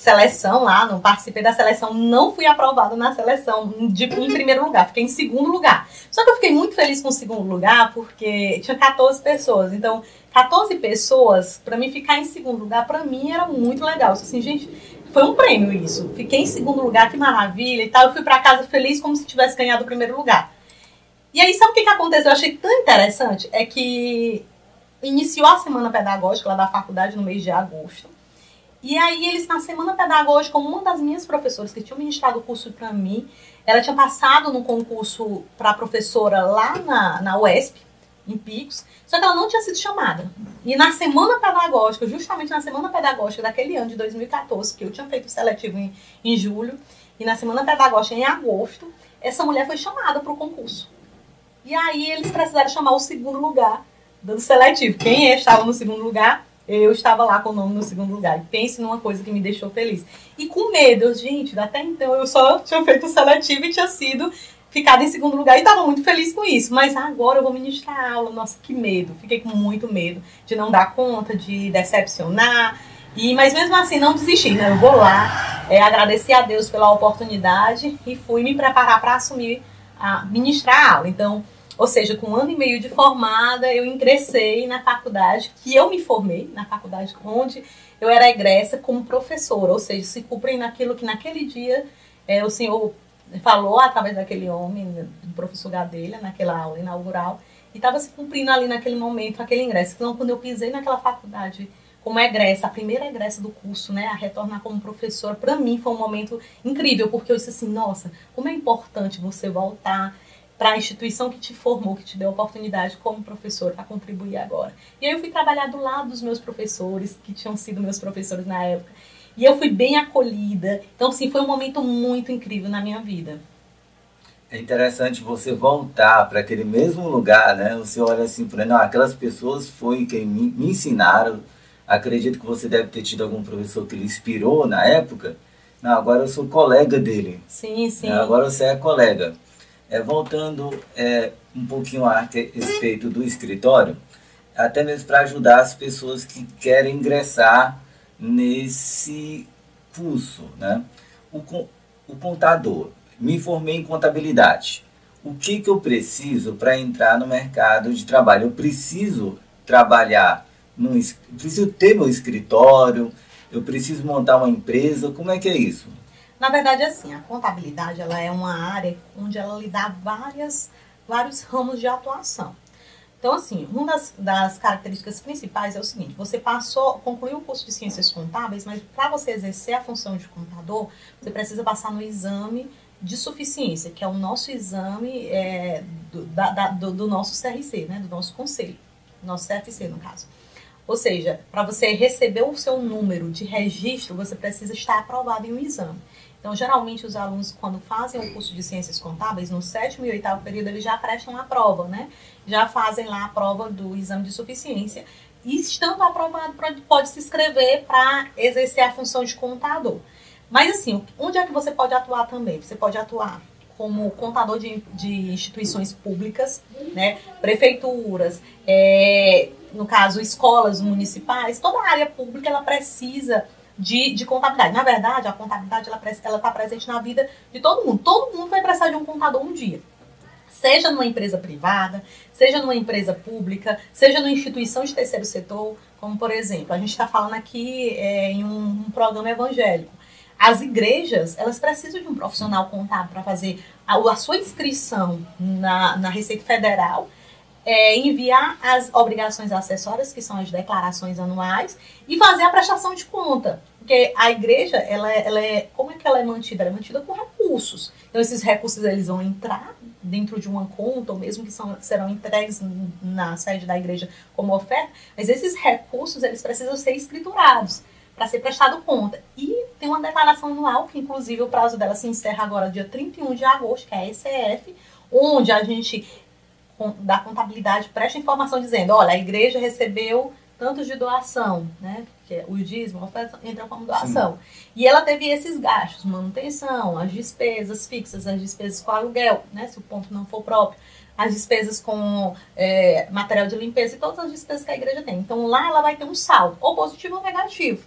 [SPEAKER 2] seleção lá, não participei da seleção, não fui aprovada na seleção de, em primeiro lugar, fiquei em segundo lugar. Só que eu fiquei muito feliz com o segundo lugar porque tinha 14 pessoas. Então, 14 pessoas, para mim ficar em segundo lugar, para mim era muito legal. Assim, gente, foi um prêmio isso. Fiquei em segundo lugar, que maravilha e tal. Eu fui para casa feliz como se tivesse ganhado o primeiro lugar. E aí, sabe o que, que aconteceu? Eu achei tão interessante é que iniciou a semana pedagógica lá da faculdade no mês de agosto. E aí eles, na semana pedagógica, uma das minhas professoras que tinha ministrado o curso para mim, ela tinha passado no concurso para professora lá na, na UESP, em Picos, só que ela não tinha sido chamada. E na semana pedagógica, justamente na semana pedagógica daquele ano de 2014, que eu tinha feito o seletivo em, em julho, e na semana pedagógica em agosto, essa mulher foi chamada para o concurso. E aí eles precisaram chamar o segundo lugar do seletivo. Quem estava no segundo lugar? Eu estava lá com o nome no segundo lugar. E pense numa coisa que me deixou feliz. E com medo, gente, até então eu só tinha feito o seletivo e tinha sido ficado em segundo lugar e estava muito feliz com isso. Mas agora eu vou ministrar aula. Nossa, que medo. Fiquei com muito medo de não dar conta, de decepcionar. E, mas mesmo assim, não desisti, né? Eu vou lá, é, agradecer a Deus pela oportunidade e fui me preparar para assumir, a ministrar a aula. Então, ou seja, com um ano e meio de formada, eu ingressei na faculdade, que eu me formei, na faculdade onde eu era egressa como professora, ou seja, se cumprem naquilo que naquele dia é, o senhor falou através daquele homem, do professor Gadelha, naquela aula inaugural, e estava se cumprindo ali naquele momento, aquele ingresso. Então, quando eu pisei naquela faculdade como egressa, a primeira egressa do curso, né, a retornar como professora, para mim foi um momento incrível, porque eu disse assim, nossa, como é importante você voltar para a instituição que te formou, que te deu a oportunidade como professor para contribuir agora. E aí eu fui trabalhar do lado dos meus professores, que tinham sido meus professores na época. E eu fui bem acolhida. Então, assim, foi um momento muito incrível na minha vida.
[SPEAKER 1] É interessante você voltar para aquele mesmo lugar, né? Você olha assim, para não, aquelas pessoas foi quem me, me ensinaram. Acredito que você deve ter tido algum professor que lhe inspirou na época. Não, agora eu sou colega dele.
[SPEAKER 2] Sim, sim.
[SPEAKER 1] Agora você é colega. É, voltando é, um pouquinho a respeito do escritório, até mesmo para ajudar as pessoas que querem ingressar nesse curso. Né? O, o contador, me formei em contabilidade. O que, que eu preciso para entrar no mercado de trabalho? Eu preciso trabalhar, num, preciso ter meu escritório, eu preciso montar uma empresa, como é que é isso?
[SPEAKER 2] Na verdade, assim, a contabilidade ela é uma área onde ela lhe dá várias, vários ramos de atuação. Então, assim, uma das, das, características principais é o seguinte: você passou, concluiu o curso de ciências contábeis, mas para você exercer a função de contador, você precisa passar no exame de suficiência, que é o nosso exame é, do, da, da, do, do, nosso CRC, né, do nosso conselho, nosso CFC, no caso. Ou seja, para você receber o seu número de registro, você precisa estar aprovado em um exame. Então, geralmente, os alunos, quando fazem o curso de ciências contábeis, no sétimo e oitavo período, eles já prestam a prova, né? Já fazem lá a prova do exame de suficiência. E, estando aprovado, pode se inscrever para exercer a função de contador. Mas, assim, onde é que você pode atuar também? Você pode atuar como contador de, de instituições públicas, né? Prefeituras, é, no caso, escolas municipais, toda a área pública, ela precisa de, de contabilidade. Na verdade, a contabilidade ela está presente na vida de todo mundo. Todo mundo vai precisar de um contador um dia. Seja numa empresa privada, seja numa empresa pública, seja numa instituição de terceiro setor, como por exemplo, a gente está falando aqui é, em um, um programa evangélico. As igrejas, elas precisam de um profissional contábil para fazer a, a, sua inscrição na, na Receita Federal é, enviar as obrigações acessórias, que são as declarações anuais, e fazer a prestação de conta. Porque a igreja, ela, é, ela é. Como é que ela é mantida? Ela é mantida com recursos. Então, esses recursos eles vão entrar dentro de uma conta, ou mesmo que são, serão entregues na sede da igreja como oferta, mas esses recursos eles precisam ser escriturados para ser prestado conta. E tem uma declaração anual, que inclusive o prazo dela se encerra agora dia 31 de agosto, que é a ECF, onde a gente da contabilidade presta informação dizendo, olha, a igreja recebeu tantos de doação, né? Porque o dízimo entra como doação. Sim. E ela teve esses gastos, manutenção, as despesas fixas, as despesas com aluguel, né? Se o ponto não for próprio, as despesas com é, material de limpeza e todas as despesas que a igreja tem. Então lá ela vai ter um saldo, ou positivo ou negativo,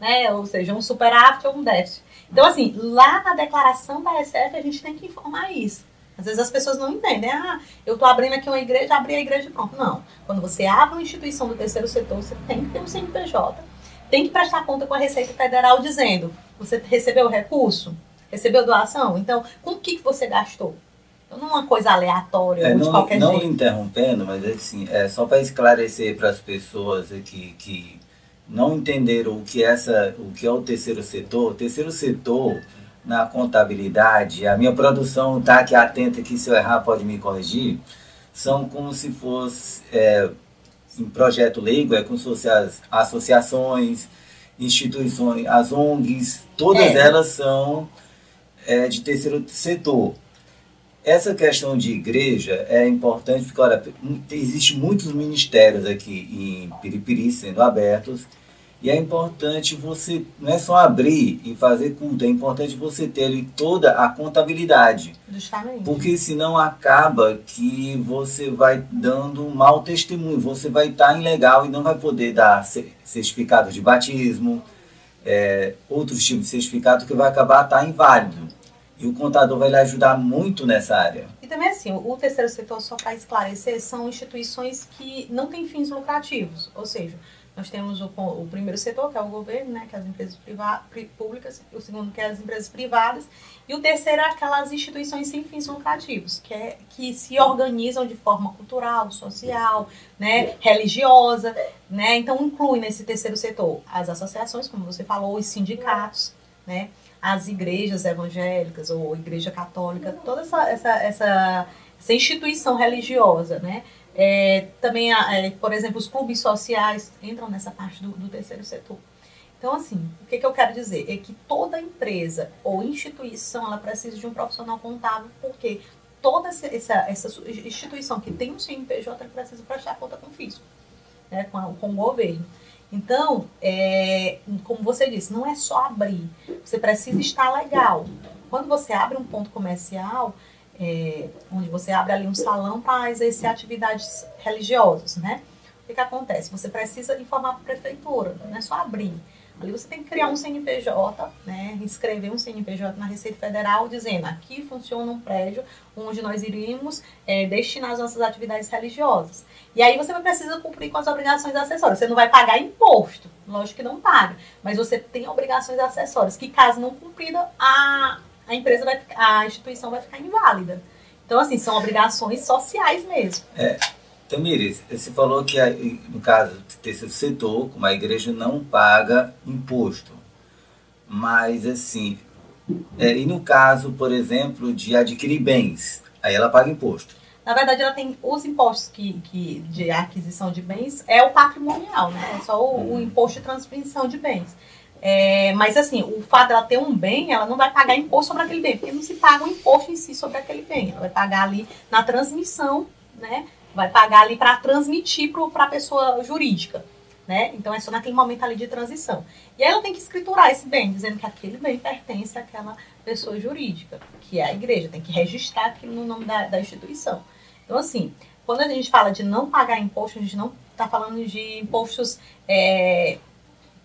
[SPEAKER 2] né? Ou seja, um superávit ou um déficit. Então, assim, lá na declaração da SF a gente tem que informar isso. Às vezes as pessoas não entendem. Ah, eu estou abrindo aqui uma igreja, abri a igreja e pronto. Não. Quando você abre uma instituição do terceiro setor, você tem que ter um CNPJ. Tem que prestar conta com a Receita Federal dizendo, você recebeu recurso? Recebeu doação? Então, com o que, que você gastou? Então, não é uma coisa aleatória é, ou de
[SPEAKER 1] não,
[SPEAKER 2] qualquer
[SPEAKER 1] não
[SPEAKER 2] jeito.
[SPEAKER 1] Não interrompendo, mas assim, é só para esclarecer para as pessoas que, que não entenderam o que, é essa, o que é o terceiro setor, o terceiro setor na contabilidade, a minha produção está aqui atenta que se eu errar pode me corrigir, são como se fosse é, um projeto leigo, é como se fossem as associações, instituições, as ONGs, todas é. elas são é, de terceiro setor. Essa questão de igreja é importante porque, olha, existe muitos ministérios aqui em Piripiri sendo abertos e é importante você, não é só abrir e fazer culto, é importante você ter ali toda a contabilidade.
[SPEAKER 2] Justamente.
[SPEAKER 1] Porque senão acaba que você vai dando um mau testemunho, você vai estar tá ilegal e não vai poder dar certificado de batismo, é, outros tipos de certificado que vai acabar estar tá inválido. E o contador vai lhe ajudar muito nessa área.
[SPEAKER 2] E também assim, o terceiro setor, só para esclarecer, são instituições que não têm fins lucrativos, ou seja, nós temos o, o primeiro setor, que é o governo, né, que é as empresas públicas, o segundo, que é as empresas privadas, e o terceiro é aquelas instituições sem fins lucrativos, que, é, que se organizam de forma cultural, social, né, religiosa. Né, então, inclui nesse terceiro setor as associações, como você falou, os sindicatos, né, as igrejas evangélicas ou igreja católica, toda essa, essa, essa, essa instituição religiosa, né? É, também, é, por exemplo, os clubes sociais entram nessa parte do, do terceiro setor. Então, assim, o que, que, eu quero dizer? É que toda empresa ou instituição, ela precisa de um profissional contábil, porque toda essa, essa instituição que tem um CNPJ, precisa prestar conta com o fisco, né, com, com o governo. Então, é, como você disse, não é só abrir, você precisa estar legal. Quando você abre um ponto comercial, é, onde você abre ali um salão para exercer atividades religiosas, né? O que, que acontece? Você precisa informar para a prefeitura, não é só abrir. Ali você tem que criar um CNPJ, né, inscrever um CNPJ na Receita Federal, dizendo aqui funciona um prédio onde nós iríamos é, destinar as nossas atividades religiosas. E aí você precisa cumprir com as obrigações acessórias. Você não vai pagar imposto, lógico que não paga, mas você tem obrigações acessórias, que caso não cumprida, a, a empresa vai, a instituição vai ficar inválida. Então, assim, são obrigações sociais mesmo.
[SPEAKER 1] É. Tamires, você falou que, no caso do terceiro setor, como a igreja não paga imposto. Mas, assim, é, e no caso, por exemplo, de adquirir bens, aí ela paga imposto.
[SPEAKER 2] Na verdade, ela tem os impostos que, que de aquisição de bens, é o patrimonial, né? É só o, o uhum. imposto de transmissão de bens. É, mas assim, o fato dela ter um bem, ela não vai pagar imposto sobre aquele bem, porque não se paga o imposto em si sobre aquele bem. Ela vai pagar ali na transmissão, né? Vai pagar ali para transmitir para a pessoa jurídica. Né? Então é só naquele momento ali de transição. E aí ela tem que escriturar esse bem, dizendo que aquele bem pertence àquela pessoa jurídica, que é a igreja, tem que registrar aquilo no nome da, da instituição. Então, assim, quando a gente fala de não pagar imposto, a gente não está falando de impostos é,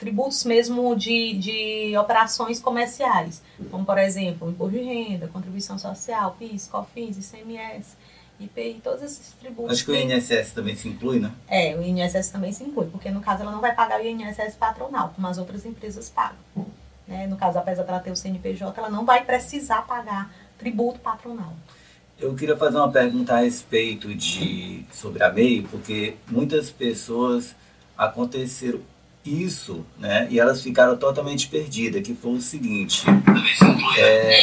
[SPEAKER 2] tributos mesmo de, de operações comerciais, como, por exemplo, imposto de renda, contribuição social, PIS, COFINS, ICMS, IPI, todos esses tributos.
[SPEAKER 1] Acho que o INSS também se inclui, né?
[SPEAKER 2] É, o INSS também se inclui, porque no caso ela não vai pagar o INSS patronal, como as outras empresas pagam. Né? No caso, apesar dela ter o CNPJ, ela não vai precisar pagar tributo patronal.
[SPEAKER 1] Eu queria fazer uma pergunta a respeito de sobre a MEI, porque muitas pessoas aconteceram isso, né? E elas ficaram totalmente perdidas, que foi o seguinte. É,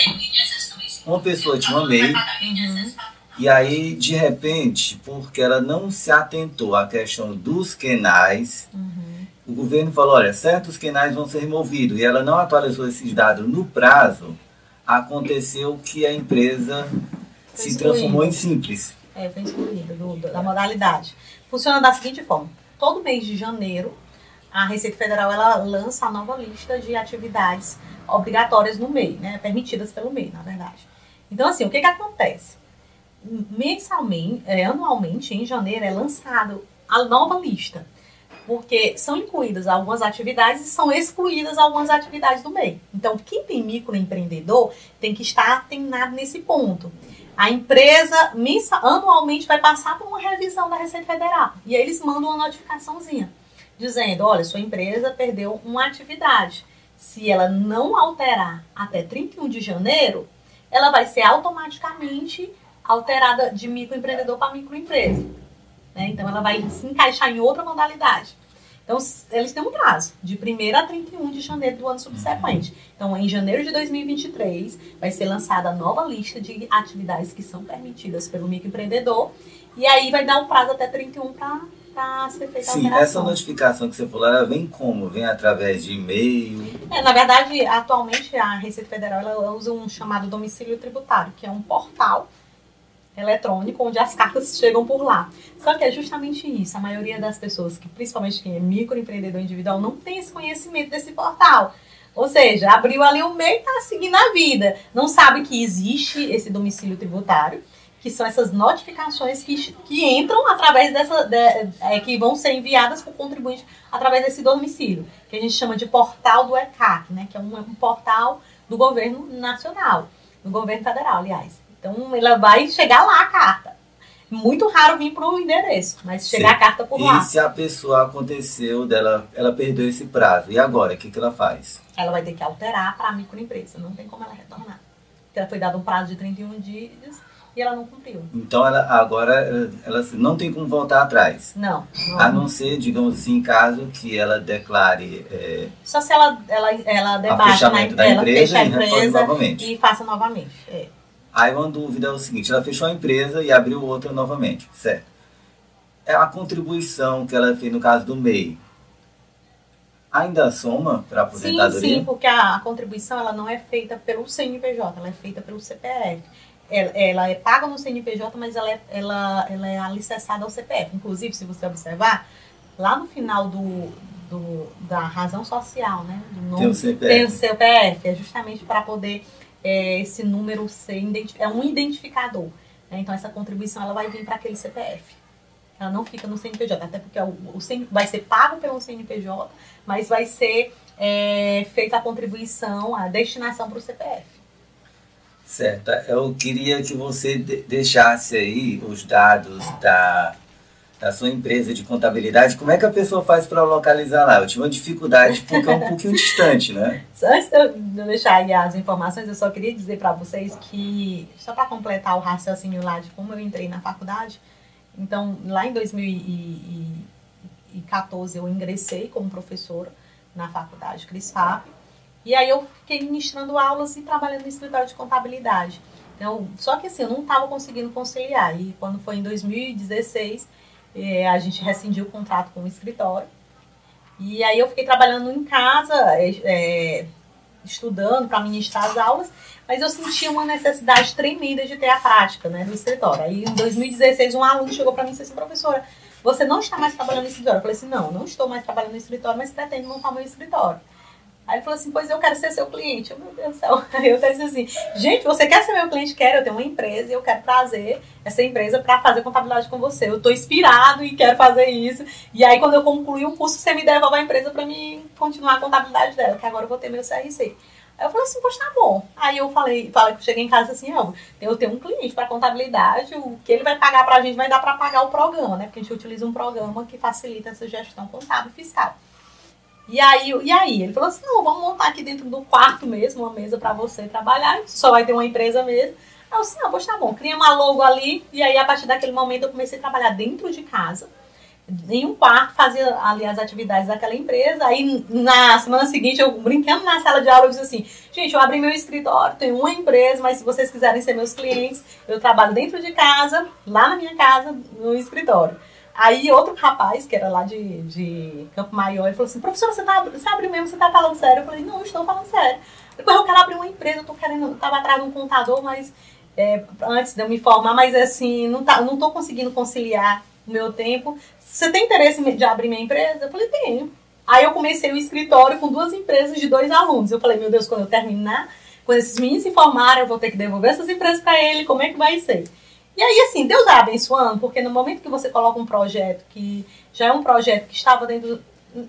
[SPEAKER 1] uma pessoa tinha uma MEI, uhum. e aí, de repente, porque ela não se atentou à questão dos quenais, uhum. o governo falou, olha, certos quenais vão ser removidos, e ela não atualizou esses dados no prazo, aconteceu que a empresa foi se transformou em simples.
[SPEAKER 2] É, foi excluída da modalidade. Funciona da seguinte forma, todo mês de janeiro, a Receita Federal ela lança a nova lista de atividades obrigatórias no MEI, né, permitidas pelo MEI, na verdade. Então, assim, o que, que acontece? Mensalmente, é, anualmente, em janeiro, é lançado a nova lista, porque são incluídas algumas atividades e são excluídas algumas atividades do MEI. Então, quem tem microempreendedor tem que estar atenado nesse ponto. A empresa mensal, anualmente vai passar por uma revisão da Receita Federal e aí eles mandam uma notificaçãozinha dizendo: olha, sua empresa perdeu uma atividade. Se ela não alterar até 31 de janeiro, ela vai ser automaticamente alterada de microempreendedor para microempresa. Né? Então, ela vai se encaixar em outra modalidade. Então, eles têm um prazo, de 1 a 31 de janeiro do ano subsequente. Então, em janeiro de 2023, vai ser lançada a nova lista de atividades que são permitidas pelo microempreendedor. E aí vai dar um prazo até 31 para para ser feita
[SPEAKER 1] Sim, essa notificação que você falou, ela vem como? Vem através de e-mail?
[SPEAKER 2] É, na verdade, atualmente a Receita Federal ela usa um chamado domicílio tributário, que é um portal eletrônico onde as cartas chegam por lá. Só que é justamente isso. A maioria das pessoas, que principalmente quem é microempreendedor individual, não tem esse conhecimento desse portal. Ou seja, abriu ali o meio e está seguindo a vida. Não sabe que existe esse domicílio tributário, que são essas notificações que, que entram através dessa. De, é, que vão ser enviadas para o contribuinte através desse domicílio, que a gente chama de portal do ECAC, né? Que é um, um portal do governo nacional, do governo federal, aliás. Então, ela vai chegar lá a carta. Muito raro vir para o endereço, mas chegar Sim. a carta por lá.
[SPEAKER 1] E se a pessoa aconteceu dela, ela perdeu esse prazo, e agora, o que, que ela faz?
[SPEAKER 2] Ela vai ter que alterar para a microempresa, não tem como ela retornar. Porque ela foi dado um prazo de 31 dias e ela não cumpriu.
[SPEAKER 1] Então, ela, agora, ela, não tem como voltar atrás?
[SPEAKER 2] Não, não.
[SPEAKER 1] A não ser, digamos assim, caso que ela declare... É,
[SPEAKER 2] Só se ela, ela, ela debate na
[SPEAKER 1] da ela empresa, fecha a empresa
[SPEAKER 2] e, e faça novamente. É.
[SPEAKER 1] Aí uma dúvida é o seguinte, ela fechou a empresa e abriu outra novamente, certo? É a contribuição que ela fez no caso do MEI. Ainda soma para a aposentadoria?
[SPEAKER 2] Sim, sim, porque a, a, contribuição ela não é feita pelo CNPJ, ela é feita pelo CPF. Ela, é paga no CNPJ, mas ela é, ela, ela é alicerçada ao CPF. Inclusive, se você observar, lá no final do, do da razão social, né? Do
[SPEAKER 1] nome, tem o CPF.
[SPEAKER 2] Tem o CPF, é justamente para poder é, esse número ser é um identificador. Né? Então essa contribuição ela vai vir para aquele CPF. Ela não fica no CNPJ, até porque o, o vai ser pago pelo CNPJ, mas vai ser é, feita a contribuição, a destinação para o CPF.
[SPEAKER 1] Certo. Eu queria que você deixasse aí os dados da da sua empresa de contabilidade, como é que a pessoa faz para localizar lá? Eu tive uma dificuldade porque é um pouquinho distante, né?
[SPEAKER 2] Antes de eu deixar aí as informações, eu só queria dizer para vocês que, só para completar o raciocínio lá de como eu entrei na faculdade, então lá em 2014 eu ingressei como professora na faculdade CRISFAP, e aí eu fiquei ministrando aulas e trabalhando no escritório de contabilidade. Então, só que assim, eu não estava conseguindo conciliar. E quando foi em 2016, é, a gente rescindiu o contrato com o escritório. E aí eu fiquei trabalhando em casa, é, é estudando para ministrar as aulas, mas eu sentia uma necessidade tremenda de ter a prática né, no escritório. Aí em 2016 um aluno chegou para mim e disse assim, professora, você não está mais trabalhando no escritório? Eu falei assim, não, não estou mais trabalhando no escritório, mas pretendo montar meu escritório. Aí ele falou assim, pois eu quero ser seu cliente. Eu, meu Deus do céu. Aí eu disse assim, gente, você quer ser meu cliente? Quero, eu tenho uma empresa e eu quero trazer essa empresa para fazer contabilidade com você. Eu estou inspirado e quero fazer isso. E aí, quando eu concluir o curso, você me devolve a empresa para mim continuar a contabilidade dela, que agora eu vou ter meu CRC. Aí eu falei assim, poxa, tá bom. Aí eu falei, falei que cheguei em casa assim, ó, eu tenho um cliente para contabilidade, o que ele vai pagar para a gente vai dar para pagar o programa, né? Porque a gente utiliza um programa que facilita essa gestão contábil e fiscal. E aí, e aí? Ele falou assim: não, vamos montar aqui dentro do quarto mesmo, uma mesa para você trabalhar, só vai ter uma empresa mesmo. Aí eu disse, não, poxa, tá bom, cria uma logo ali, e aí a partir daquele momento eu comecei a trabalhar dentro de casa, em um quarto, fazia ali as atividades daquela empresa, aí na semana seguinte eu brincando na sala de aula, eu disse assim, gente, eu abri meu escritório, tenho uma empresa, mas se vocês quiserem ser meus clientes, eu trabalho dentro de casa, lá na minha casa, no escritório. Aí outro rapaz, que era lá de, de Campo Maior, ele falou assim, professora, você, tá, você abriu mesmo, você tá falando sério? Eu falei, não, estou falando sério. Depois eu quero abrir uma empresa, eu tô querendo, tava atrás de um contador, mas é, antes de eu me formar, mas assim, não, tá, não tô conseguindo conciliar o meu tempo. Você tem interesse de abrir minha empresa? Eu falei, tenho. Aí eu comecei o escritório com duas empresas de dois alunos. Eu falei, meu Deus, quando eu terminar, quando esses meninos se formarem, eu vou ter que devolver essas empresas para ele, como é que vai ser? E aí, assim, Deus vai abençoando, porque no momento que você coloca um projeto que já é um projeto que estava dentro,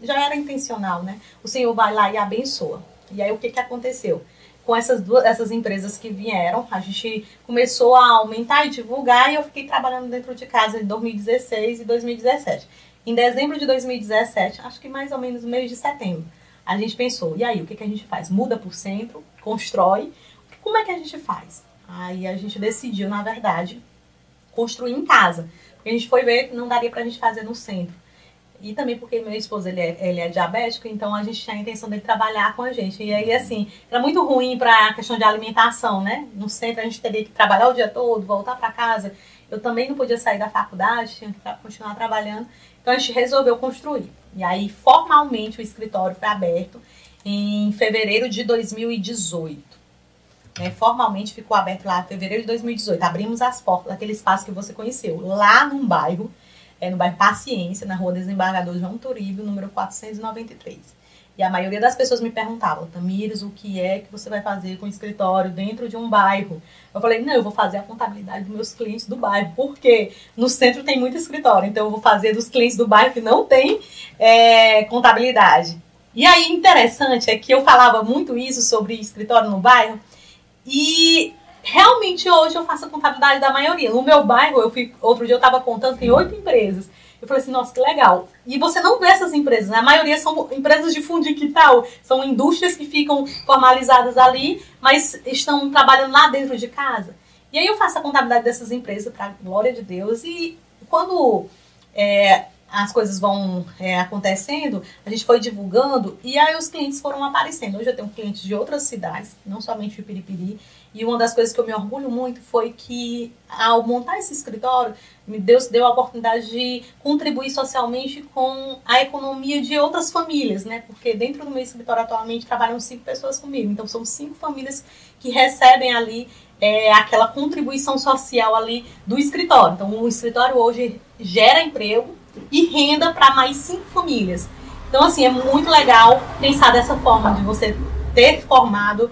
[SPEAKER 2] já era intencional, né? O Senhor vai lá e abençoa. E aí, o que, que aconteceu? Com essas duas, essas empresas que vieram, a gente começou a aumentar e divulgar, e eu fiquei trabalhando dentro de casa em 2016 e 2017. Em dezembro de 2017, acho que mais ou menos no mês de setembro, a gente pensou, e aí, o que, que a gente faz? Muda por centro, constrói, como é que a gente faz? Aí a gente decidiu, na verdade, construir em casa. Porque a gente foi ver que não daria para a gente fazer no centro. e também porque meu esposo ele é, ele é diabético, então a gente tinha a intenção de trabalhar com a gente. E aí, assim, era muito ruim para a questão de alimentação, né? No centro a gente teria que trabalhar o dia todo, voltar para casa. Eu também não podia sair da faculdade, tinha que continuar trabalhando. Então a gente resolveu construir. E aí, formalmente, o escritório foi aberto em fevereiro de 2018. Né? Formalmente ficou aberto lá em fevereiro de 2018. Abrimos as portas daquele espaço que você conheceu, lá num bairro é no bairro Paciência, na rua Desembargador João Toribio, número 493. E a maioria das pessoas me perguntavam, Tamires, o que é que você vai fazer com o escritório dentro de um bairro? Eu falei, não, eu vou fazer a contabilidade dos meus clientes do bairro, porque no centro tem muito escritório, então eu vou fazer dos clientes do bairro que não tem é, contabilidade. E aí, interessante é que eu falava muito isso sobre escritório no bairro, e realmente hoje eu faço a contabilidade da maioria. No meu bairro, eu fui, outro dia eu estava contando, tem oito empresas. Eu falei assim, nossa, que legal. E você não vê essas empresas, né? A maioria são empresas de fundo quintal, são indústrias que ficam formalizadas ali, mas estão trabalhando lá dentro de casa. E aí eu faço a contabilidade dessas empresas, para glória de Deus, e quando é, as coisas vão é, acontecendo, a gente foi divulgando, e aí os clientes foram aparecendo. Hoje eu tenho clientes de outras cidades, não somente de Piripiri, e uma das coisas que eu me orgulho muito foi que, ao montar esse escritório, Deus deu a oportunidade de contribuir socialmente com a economia de outras famílias, né? Porque dentro do meu escritório atualmente trabalham cinco pessoas comigo. Então, são cinco famílias que recebem ali é, aquela contribuição social ali do escritório. Então, o escritório hoje gera emprego e renda para mais cinco famílias. Então, assim, é muito legal pensar dessa forma de você ter formado,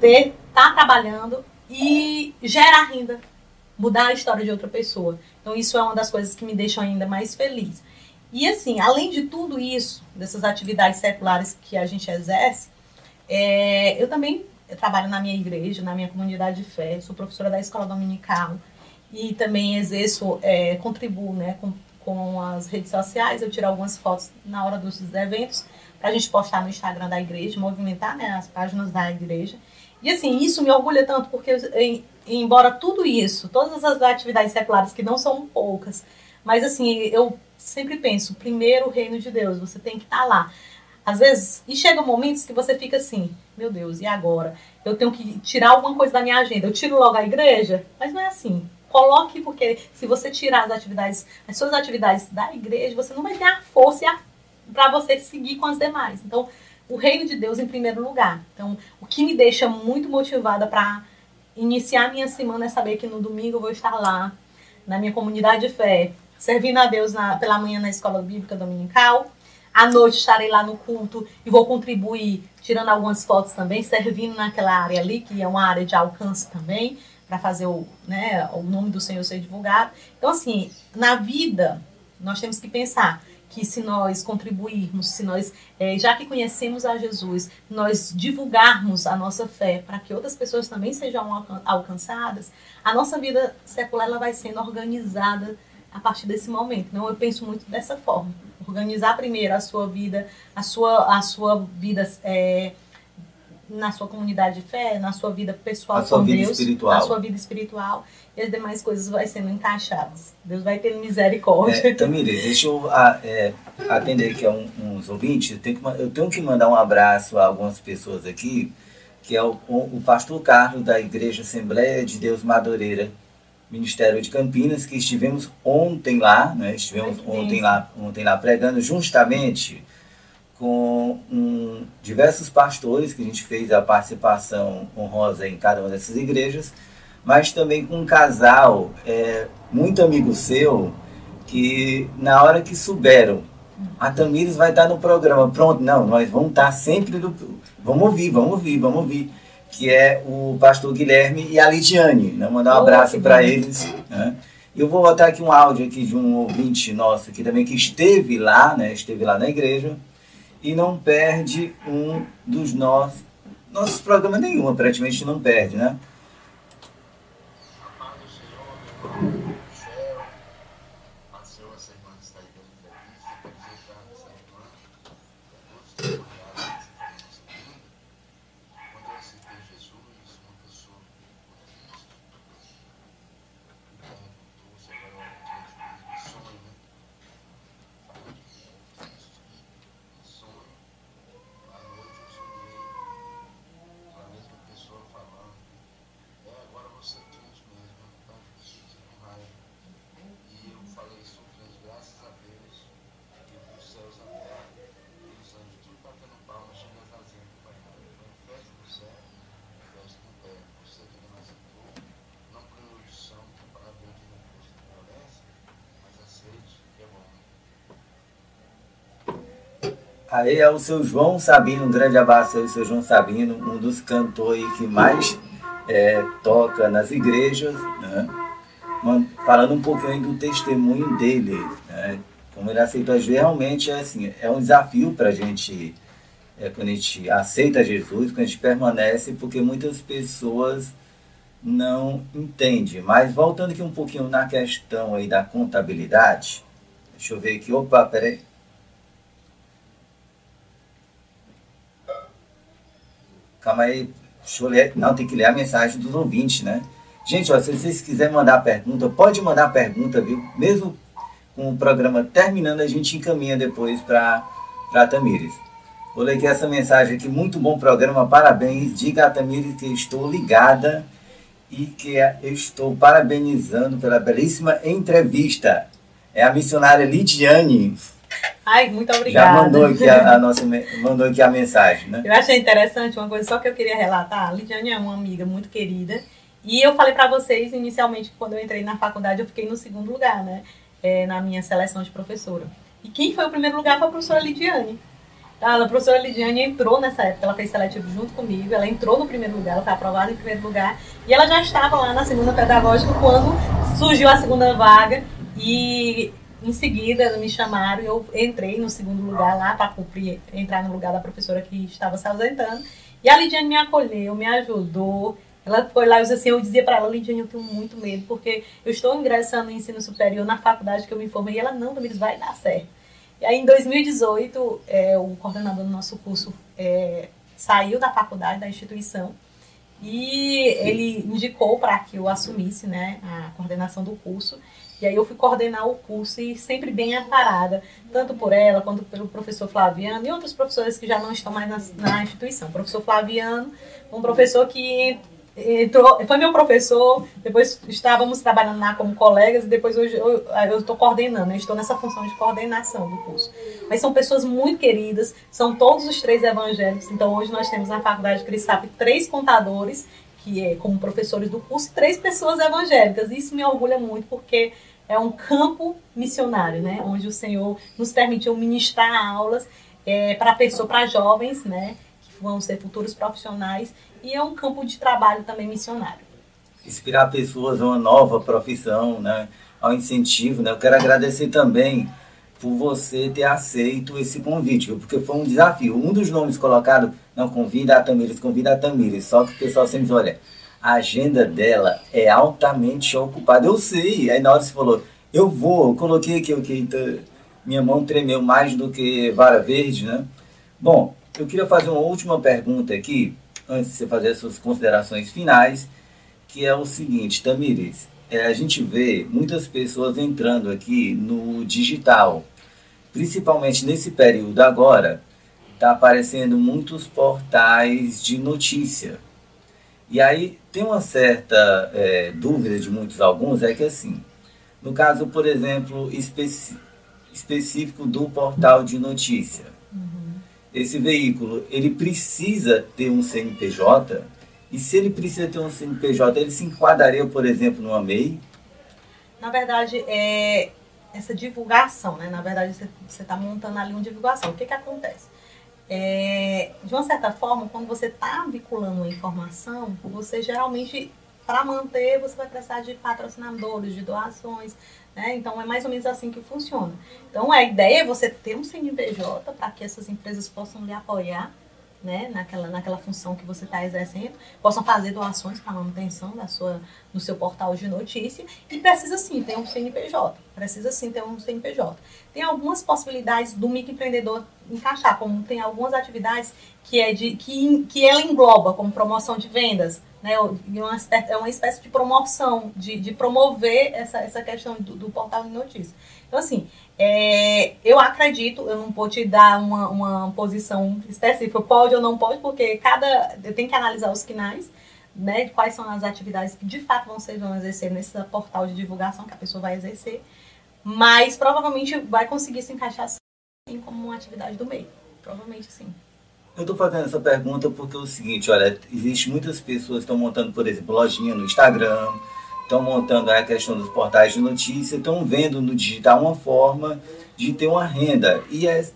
[SPEAKER 2] ter tá trabalhando e gerar renda, mudar a história de outra pessoa. Então isso é uma das coisas que me deixam ainda mais feliz. E assim, além de tudo isso, dessas atividades seculares que a gente exerce, é, eu também trabalho na minha igreja, na minha comunidade de fé, sou professora da escola dominical e também exerço, é, contribuo né, com, com as redes sociais, eu tiro algumas fotos na hora dos eventos para a gente postar no Instagram da igreja, movimentar né, as páginas da igreja. E assim, isso me orgulha tanto, porque embora tudo isso, todas as atividades seculares, que não são poucas, mas assim, eu sempre penso, primeiro o reino de Deus, você tem que estar tá lá. Às vezes, e chegam momentos que você fica assim, meu Deus, e agora? Eu tenho que tirar alguma coisa da minha agenda. Eu tiro logo a igreja? Mas não é assim. Coloque, porque se você tirar as atividades, as suas atividades da igreja, você não vai ter a força para você seguir com as demais. Então, o reino de Deus em primeiro lugar. Então, o que me deixa muito motivada para iniciar minha semana é saber que no domingo eu vou estar lá, na minha comunidade de fé, servindo a Deus na, pela manhã na escola bíblica dominical. À noite estarei lá no culto e vou contribuir, tirando algumas fotos também, servindo naquela área ali, que é uma área de alcance também, para fazer o, né, o nome do Senhor ser divulgado. Então, assim, na vida, nós temos que pensar que se nós contribuirmos, se nós, é, já que conhecemos a Jesus, nós divulgarmos a nossa fé para que outras pessoas também sejam alcançadas, a nossa vida secular ela vai sendo organizada a partir desse momento. Então eu penso muito dessa forma, organizar primeiro a sua vida, a sua, a sua vida é, na sua comunidade de fé, na sua vida pessoal
[SPEAKER 1] a com
[SPEAKER 2] Deus,
[SPEAKER 1] espiritual.
[SPEAKER 2] na sua vida espiritual e as demais coisas vai sendo encaixadas. Deus vai ter misericórdia.
[SPEAKER 1] É, Tamire, deixa eu a, é, atender aqui a um, uns ouvintes. Eu tenho, que, eu tenho que mandar um abraço a algumas pessoas aqui, que é o, o pastor Carlos da Igreja Assembleia de Deus Madureira, Ministério de Campinas, que estivemos ontem lá, né? Estivemos ontem lá, ontem lá pregando justamente com um, diversos pastores que a gente fez a participação honrosa em cada uma dessas igrejas mas também com um casal é, muito amigo seu, que na hora que souberam, a Tamires vai estar no programa, pronto, não, nós vamos estar sempre no. Vamos ouvir, vamos ouvir, vamos ouvir. Que é o pastor Guilherme e a Lidiane. Né? Mandar um oh, abraço para eles. Né? Eu vou botar aqui um áudio aqui de um ouvinte nosso aqui também que esteve lá, né? Esteve lá na igreja e não perde um dos nossos nossos programas nenhum, praticamente não perde, né? Aí é o seu João Sabino, um grande abraço aí, seu João Sabino, um dos cantores que mais é, toca nas igrejas, né? falando um pouquinho do testemunho dele, né? como ele aceitou Jesus, realmente é assim, é um desafio para a gente, é, quando a gente aceita Jesus, quando a gente permanece, porque muitas pessoas não entendem. Mas voltando aqui um pouquinho na questão aí da contabilidade, deixa eu ver aqui, opa, peraí. Calma aí, deixa eu ler. Não, tem que ler a mensagem dos ouvintes, né? Gente, ó, se vocês quiserem mandar pergunta, pode mandar pergunta, viu? Mesmo com o programa terminando, a gente encaminha depois para Tamires. Vou ler aqui essa mensagem aqui. Muito bom programa, parabéns. Diga a Tamires que estou ligada e que eu estou parabenizando pela belíssima entrevista. É a missionária Lidiane.
[SPEAKER 2] Ai, muito obrigada.
[SPEAKER 1] Já mandou aqui a, a, nossa, mandou aqui a mensagem, né?
[SPEAKER 2] Eu achei interessante uma coisa só que eu queria relatar. A Lidiane é uma amiga muito querida. E eu falei para vocês inicialmente que quando eu entrei na faculdade eu fiquei no segundo lugar, né? É, na minha seleção de professora. E quem foi o primeiro lugar foi a professora Lidiane. Tá? A professora Lidiane entrou nessa época, ela fez seletivo junto comigo, ela entrou no primeiro lugar, ela foi aprovada em primeiro lugar, e ela já estava lá na segunda pedagógica quando surgiu a segunda vaga. E em seguida, me chamaram e eu entrei no segundo lugar lá para cumprir, entrar no lugar da professora que estava se ausentando. E a Lidiane me acolheu, me ajudou. Ela foi lá e assim, eu dizia para ela, Lidiane, eu tenho muito medo, porque eu estou ingressando no ensino superior na faculdade que eu me formei. E ela, não, Tamires, vai dar certo. E aí, em 2018, é, o coordenador do nosso curso é, saiu da faculdade, da instituição, e ele indicou para que eu assumisse né, a coordenação do curso. E aí eu fui coordenar o curso e sempre bem amparada, tanto por ela quanto pelo professor Flaviano e outros professores que já não estão mais na, na instituição. O professor Flaviano, um professor que entrou, foi meu professor, depois estávamos trabalhando lá como colegas, e depois hoje eu estou coordenando, eu estou nessa função de coordenação do curso. Mas são pessoas muito queridas, são todos os três evangélicos, então hoje nós temos na Faculdade de Cristap três contadores, que é como professores do curso, e três pessoas evangélicas. Isso me orgulha muito, porque é um campo missionário, né? Onde o Senhor nos permitiu ministrar aulas é, para pessoas, para jovens, né? Que vão ser futuros profissionais e é um campo de trabalho também missionário.
[SPEAKER 1] Inspirar pessoas a uma nova profissão, né? Ao incentivo, né? Eu quero agradecer também por você ter aceito esse convite, porque foi um desafio. Um dos nomes colocados, não convida a Tamires, convida a Tamires, só que o pessoal sempre diz, olha, a agenda dela é altamente ocupada. Eu sei. Aí na hora você falou, eu vou, eu coloquei aqui, ok, então, minha mão tremeu mais do que vara verde, né? Bom, eu queria fazer uma última pergunta aqui, antes de você fazer as suas considerações finais, que é o seguinte, Tamires, é, a gente vê muitas pessoas entrando aqui no digital, principalmente nesse período agora, está aparecendo muitos portais de notícia. E aí tem uma certa é, dúvida de muitos alguns, é que assim, no caso, por exemplo, especi específico do portal de notícia. Esse veículo, ele precisa ter um CNPJ, e se ele precisa ter um CNPJ, ele se enquadraria, por exemplo, numa MEI?
[SPEAKER 2] Na verdade, é essa divulgação, né? Na verdade, você está montando ali uma divulgação. O que que acontece? É, de uma certa forma, quando você está vinculando uma informação, você geralmente, para manter, você vai precisar de patrocinadores, de doações, né? Então, é mais ou menos assim que funciona. Então, a ideia é você ter um CNPJ para que essas empresas possam lhe apoiar né, naquela, naquela função que você está exercendo, possam fazer doações para manutenção da sua, no seu portal de notícia e precisa sim ter um CNPJ, precisa sim ter um CNPJ. Tem algumas possibilidades do microempreendedor encaixar, como tem algumas atividades que é de que, que ela engloba, como promoção de vendas, né, uma, é uma espécie de promoção, de, de promover essa, essa questão do, do portal de notícias. Então, assim, é, eu acredito, eu não vou te dar uma, uma posição específica, pode ou não pode, porque cada. Eu tenho que analisar os quinais, né? Quais são as atividades que de fato vão ser vão exercer nesse portal de divulgação que a pessoa vai exercer. Mas provavelmente vai conseguir se encaixar assim como uma atividade do meio. Provavelmente sim.
[SPEAKER 1] Eu estou fazendo essa pergunta porque é o seguinte, olha, existe muitas pessoas que estão montando, por exemplo, lojinha no Instagram, estão montando a questão dos portais de notícia, estão vendo no digital uma forma de ter uma renda. E é,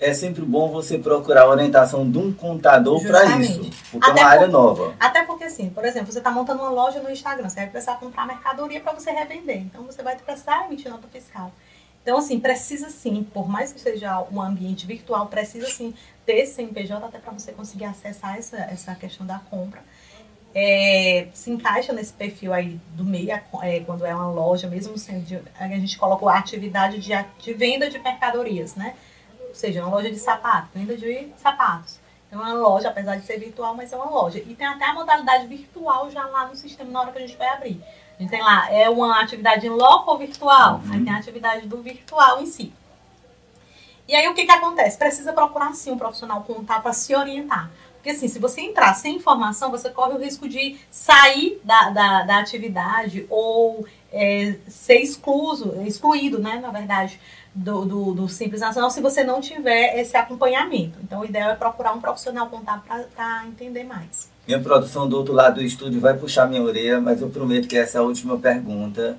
[SPEAKER 1] é sempre bom você procurar a orientação de um contador para isso, porque até é uma área nova.
[SPEAKER 2] Até porque, assim, por exemplo, você está montando uma loja no Instagram, você vai precisar comprar mercadoria para você revender. Então, você vai precisar emitir nota fiscal. Então, assim, precisa sim, por mais que seja um ambiente virtual, precisa sim ter CNPJ até para você conseguir acessar essa, essa questão da compra. É, se encaixa nesse perfil aí do MEI, é, quando é uma loja, mesmo sendo de, a gente colocou a atividade de, de venda de mercadorias, né? ou seja, uma loja de sapato, venda de sapatos. É uma loja, apesar de ser virtual, mas é uma loja. E tem até a modalidade virtual já lá no sistema na hora que a gente vai abrir. A gente tem lá, é uma atividade em loco ou virtual? Uhum. Aí tem a atividade do virtual em si. E aí o que, que acontece? Precisa procurar sim um profissional contar para se orientar. Porque assim, se você entrar sem informação, você corre o risco de sair da, da, da atividade ou é, ser excluso, excluído, né, na verdade, do, do, do, Simples Nacional se você não tiver esse acompanhamento. Então, o ideal é procurar um profissional contábil para entender mais.
[SPEAKER 1] Minha produção do outro lado do estúdio vai puxar minha orelha, mas eu prometo que essa é a última pergunta.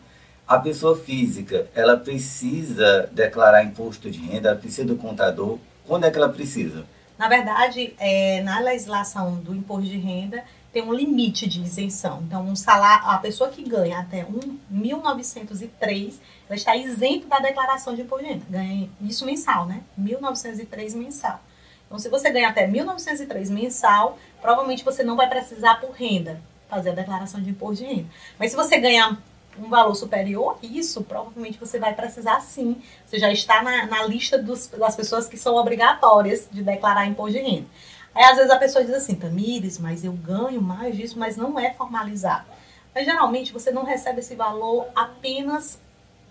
[SPEAKER 1] A pessoa física, ela precisa declarar imposto de renda, ela precisa do contador. Quando é que ela precisa?
[SPEAKER 2] Na verdade, é, na legislação do imposto de renda, tem um limite de isenção. Então, um salário, a pessoa que ganha até um 1.903, ela está isento da declaração de imposto de renda. Ganha isso mensal, né? 1.903 mensal. Então, se você ganha até 1.903 mensal, provavelmente você não vai precisar por renda fazer a declaração de imposto de renda. Mas se você ganhar um valor superior a isso, provavelmente você vai precisar sim. Você já está na, na lista dos, das pessoas que são obrigatórias de declarar imposto de renda. Aí às vezes a pessoa diz assim, Tamires, mas eu ganho mais disso, mas não é formalizado. Mas geralmente você não recebe esse valor apenas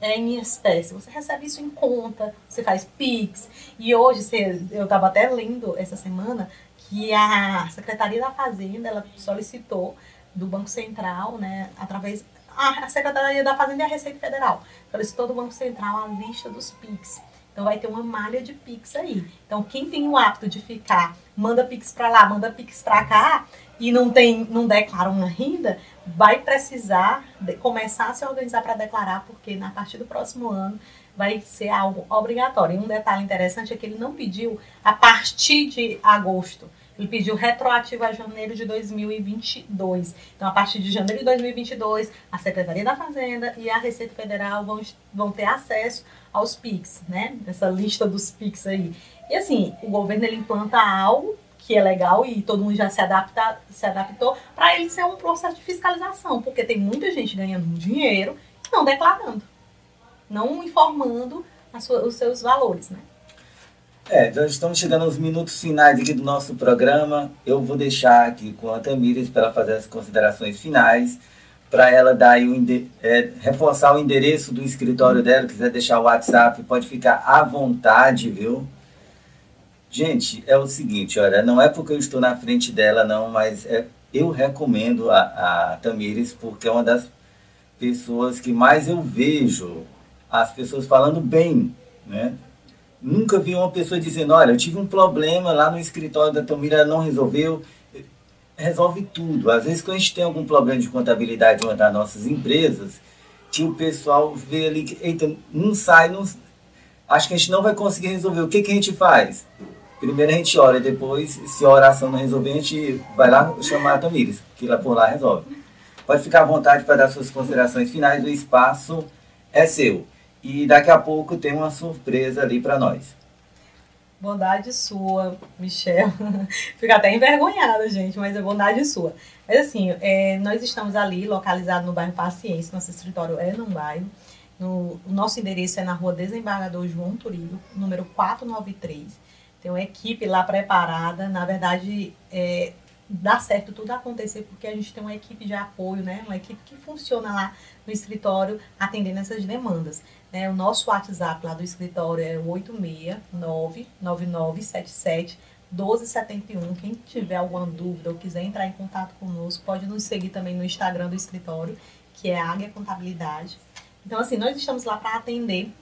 [SPEAKER 2] é, em espécie. Você recebe isso em conta, você faz PIX. E hoje, você, eu estava até lendo essa semana que a Secretaria da Fazenda ela solicitou do Banco Central, né, através a Secretaria da Fazenda e a Receita Federal solicitou do Banco Central a lista dos PIX. Então vai ter uma malha de Pix aí. Então quem tem o hábito de ficar, manda Pix para lá, manda Pix para cá e não tem, não declara uma renda, vai precisar começar a se organizar para declarar, porque na partir do próximo ano vai ser algo obrigatório. E um detalhe interessante é que ele não pediu a partir de agosto. Ele pediu retroativo a janeiro de 2022. Então, a partir de janeiro de 2022, a Secretaria da Fazenda e a Receita Federal vão, vão ter acesso aos PIX, né? Essa lista dos PIX aí. E assim, o governo ele implanta algo que é legal e todo mundo já se, adapta, se adaptou para ele ser um processo de fiscalização, porque tem muita gente ganhando dinheiro e não declarando, não informando sua, os seus valores, né?
[SPEAKER 1] É, já estamos chegando aos minutos finais aqui do nosso programa. Eu vou deixar aqui com a Tamires para ela fazer as considerações finais para ela dar o é, reforçar o endereço do escritório dela, quiser deixar o WhatsApp, pode ficar à vontade, viu? Gente, é o seguinte, olha, não é porque eu estou na frente dela, não, mas é, eu recomendo a, a Tamires porque é uma das pessoas que mais eu vejo as pessoas falando bem, né? Nunca vi uma pessoa dizendo, olha, eu tive um problema lá no escritório da Tamira, ela não resolveu, resolve tudo. Às vezes, quando a gente tem algum problema de contabilidade em uma das nossas empresas, que o pessoal vê ali eita, não sai, não, acho que a gente não vai conseguir resolver. O que, que a gente faz? Primeiro a gente ora, depois, se a oração não resolver, a gente vai lá chamar a Tamires, que lá por lá resolve. Pode ficar à vontade para dar suas considerações finais, o espaço é seu. E daqui a pouco tem uma surpresa ali para nós.
[SPEAKER 2] Bondade sua, Michel. Fico até envergonhada, gente, mas é bondade sua. Mas assim, é, nós estamos ali, localizados no bairro Paciência, nosso escritório é num bairro. No, o nosso endereço é na rua Desembargador João Turido, número 493. Tem uma equipe lá preparada. Na verdade, é, dá certo tudo acontecer porque a gente tem uma equipe de apoio, né? Uma equipe que funciona lá no escritório atendendo essas demandas. Né? O nosso WhatsApp lá do escritório é 869-9977. 1271. Quem tiver alguma dúvida ou quiser entrar em contato conosco, pode nos seguir também no Instagram do escritório, que é Águia Contabilidade. Então, assim, nós estamos lá para atender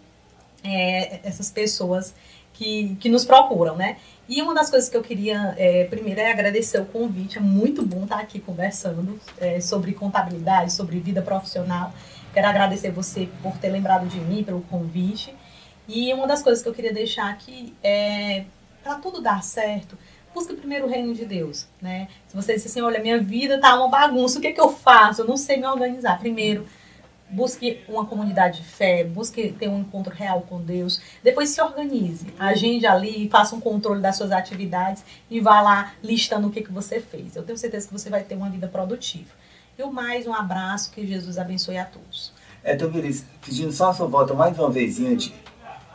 [SPEAKER 2] é, essas pessoas que, que nos procuram, né? E uma das coisas que eu queria, é, primeiro, é agradecer o convite. É muito bom estar aqui conversando é, sobre contabilidade, sobre vida profissional. Quero agradecer você por ter lembrado de mim, pelo convite. E uma das coisas que eu queria deixar aqui é para tudo dar certo, busque primeiro o reino de Deus, né? Se você disser assim, olha, minha vida tá uma bagunça, o que, é que eu faço? Eu não sei me organizar. Primeiro, busque uma comunidade de fé, busque ter um encontro real com Deus. Depois se organize, agende ali, faça um controle das suas atividades e vá lá listando o que, que você fez. Eu tenho certeza que você vai ter uma vida produtiva. E mais, um abraço, que Jesus abençoe a todos.
[SPEAKER 1] É, Tobiris, pedindo só a sua volta mais uma vez, é,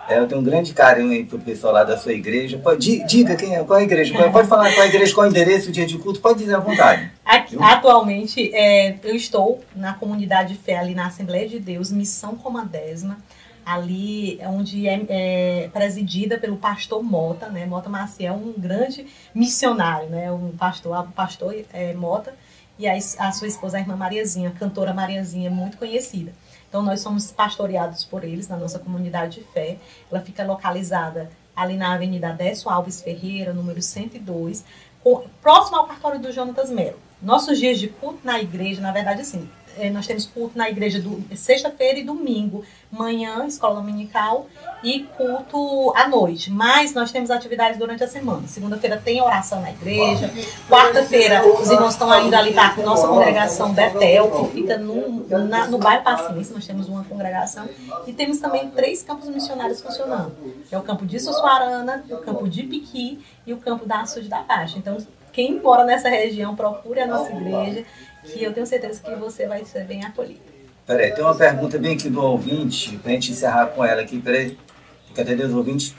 [SPEAKER 1] eu tenho um grande carinho aí pro pessoal lá da sua igreja. Pode, diga quem é, qual é a igreja. Pode falar qual é a igreja, qual é o endereço, o dia de culto, pode dizer à vontade.
[SPEAKER 2] Aqui, atualmente, é, eu estou na comunidade de fé ali na Assembleia de Deus, Missão Comandesma, ali onde é, é, presidida pelo pastor Mota, né? Mota Maciel, um grande missionário, né? Um pastor, o pastor é, Mota e a, a sua esposa, a irmã Mariazinha, a cantora Mariazinha, muito conhecida. Então, nós somos pastoreados por eles na nossa comunidade de fé. Ela fica localizada ali na Avenida Décio Alves Ferreira, número 102, com, próximo ao cartório do Jonatas Melo. Nossos dias de culto na igreja, na verdade, assim, é, nós temos culto na igreja do sexta-feira e domingo, manhã, escola dominical e culto à noite. Mas nós temos atividades durante a semana. Segunda-feira tem oração na igreja. Quarta-feira os irmãos estão ainda ali para a nossa congregação Betel, que fica no, na, no bairro Paciência. Nós temos uma congregação. E temos também três campos missionários funcionando. é o campo de Sussuarana, o campo de Piqui e o campo da Açude da Caixa. Então, quem mora nessa região, procure a nossa igreja que eu tenho certeza que você vai ser bem acolhido.
[SPEAKER 1] Peraí, tem uma pergunta bem aqui do ouvinte, para a gente encerrar com ela aqui. Peraí, fica atendendo os ouvintes.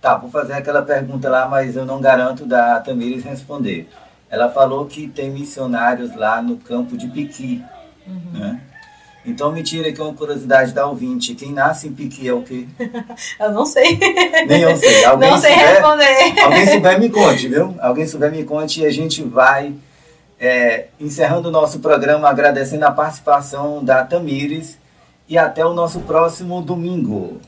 [SPEAKER 1] Tá, vou fazer aquela pergunta lá, mas eu não garanto da Tamires responder. Ela falou que tem missionários lá no campo de Piqui. Uhum. Né? Então me tira aqui uma curiosidade da ouvinte. Quem nasce em Piqui é o quê?
[SPEAKER 2] eu não sei.
[SPEAKER 1] Nem eu sei.
[SPEAKER 2] Alguém não sei souber, responder.
[SPEAKER 1] Alguém souber me conte, viu? Alguém souber me conte e a gente vai é, encerrando o nosso programa agradecendo a participação da Tamires e até o nosso próximo domingo.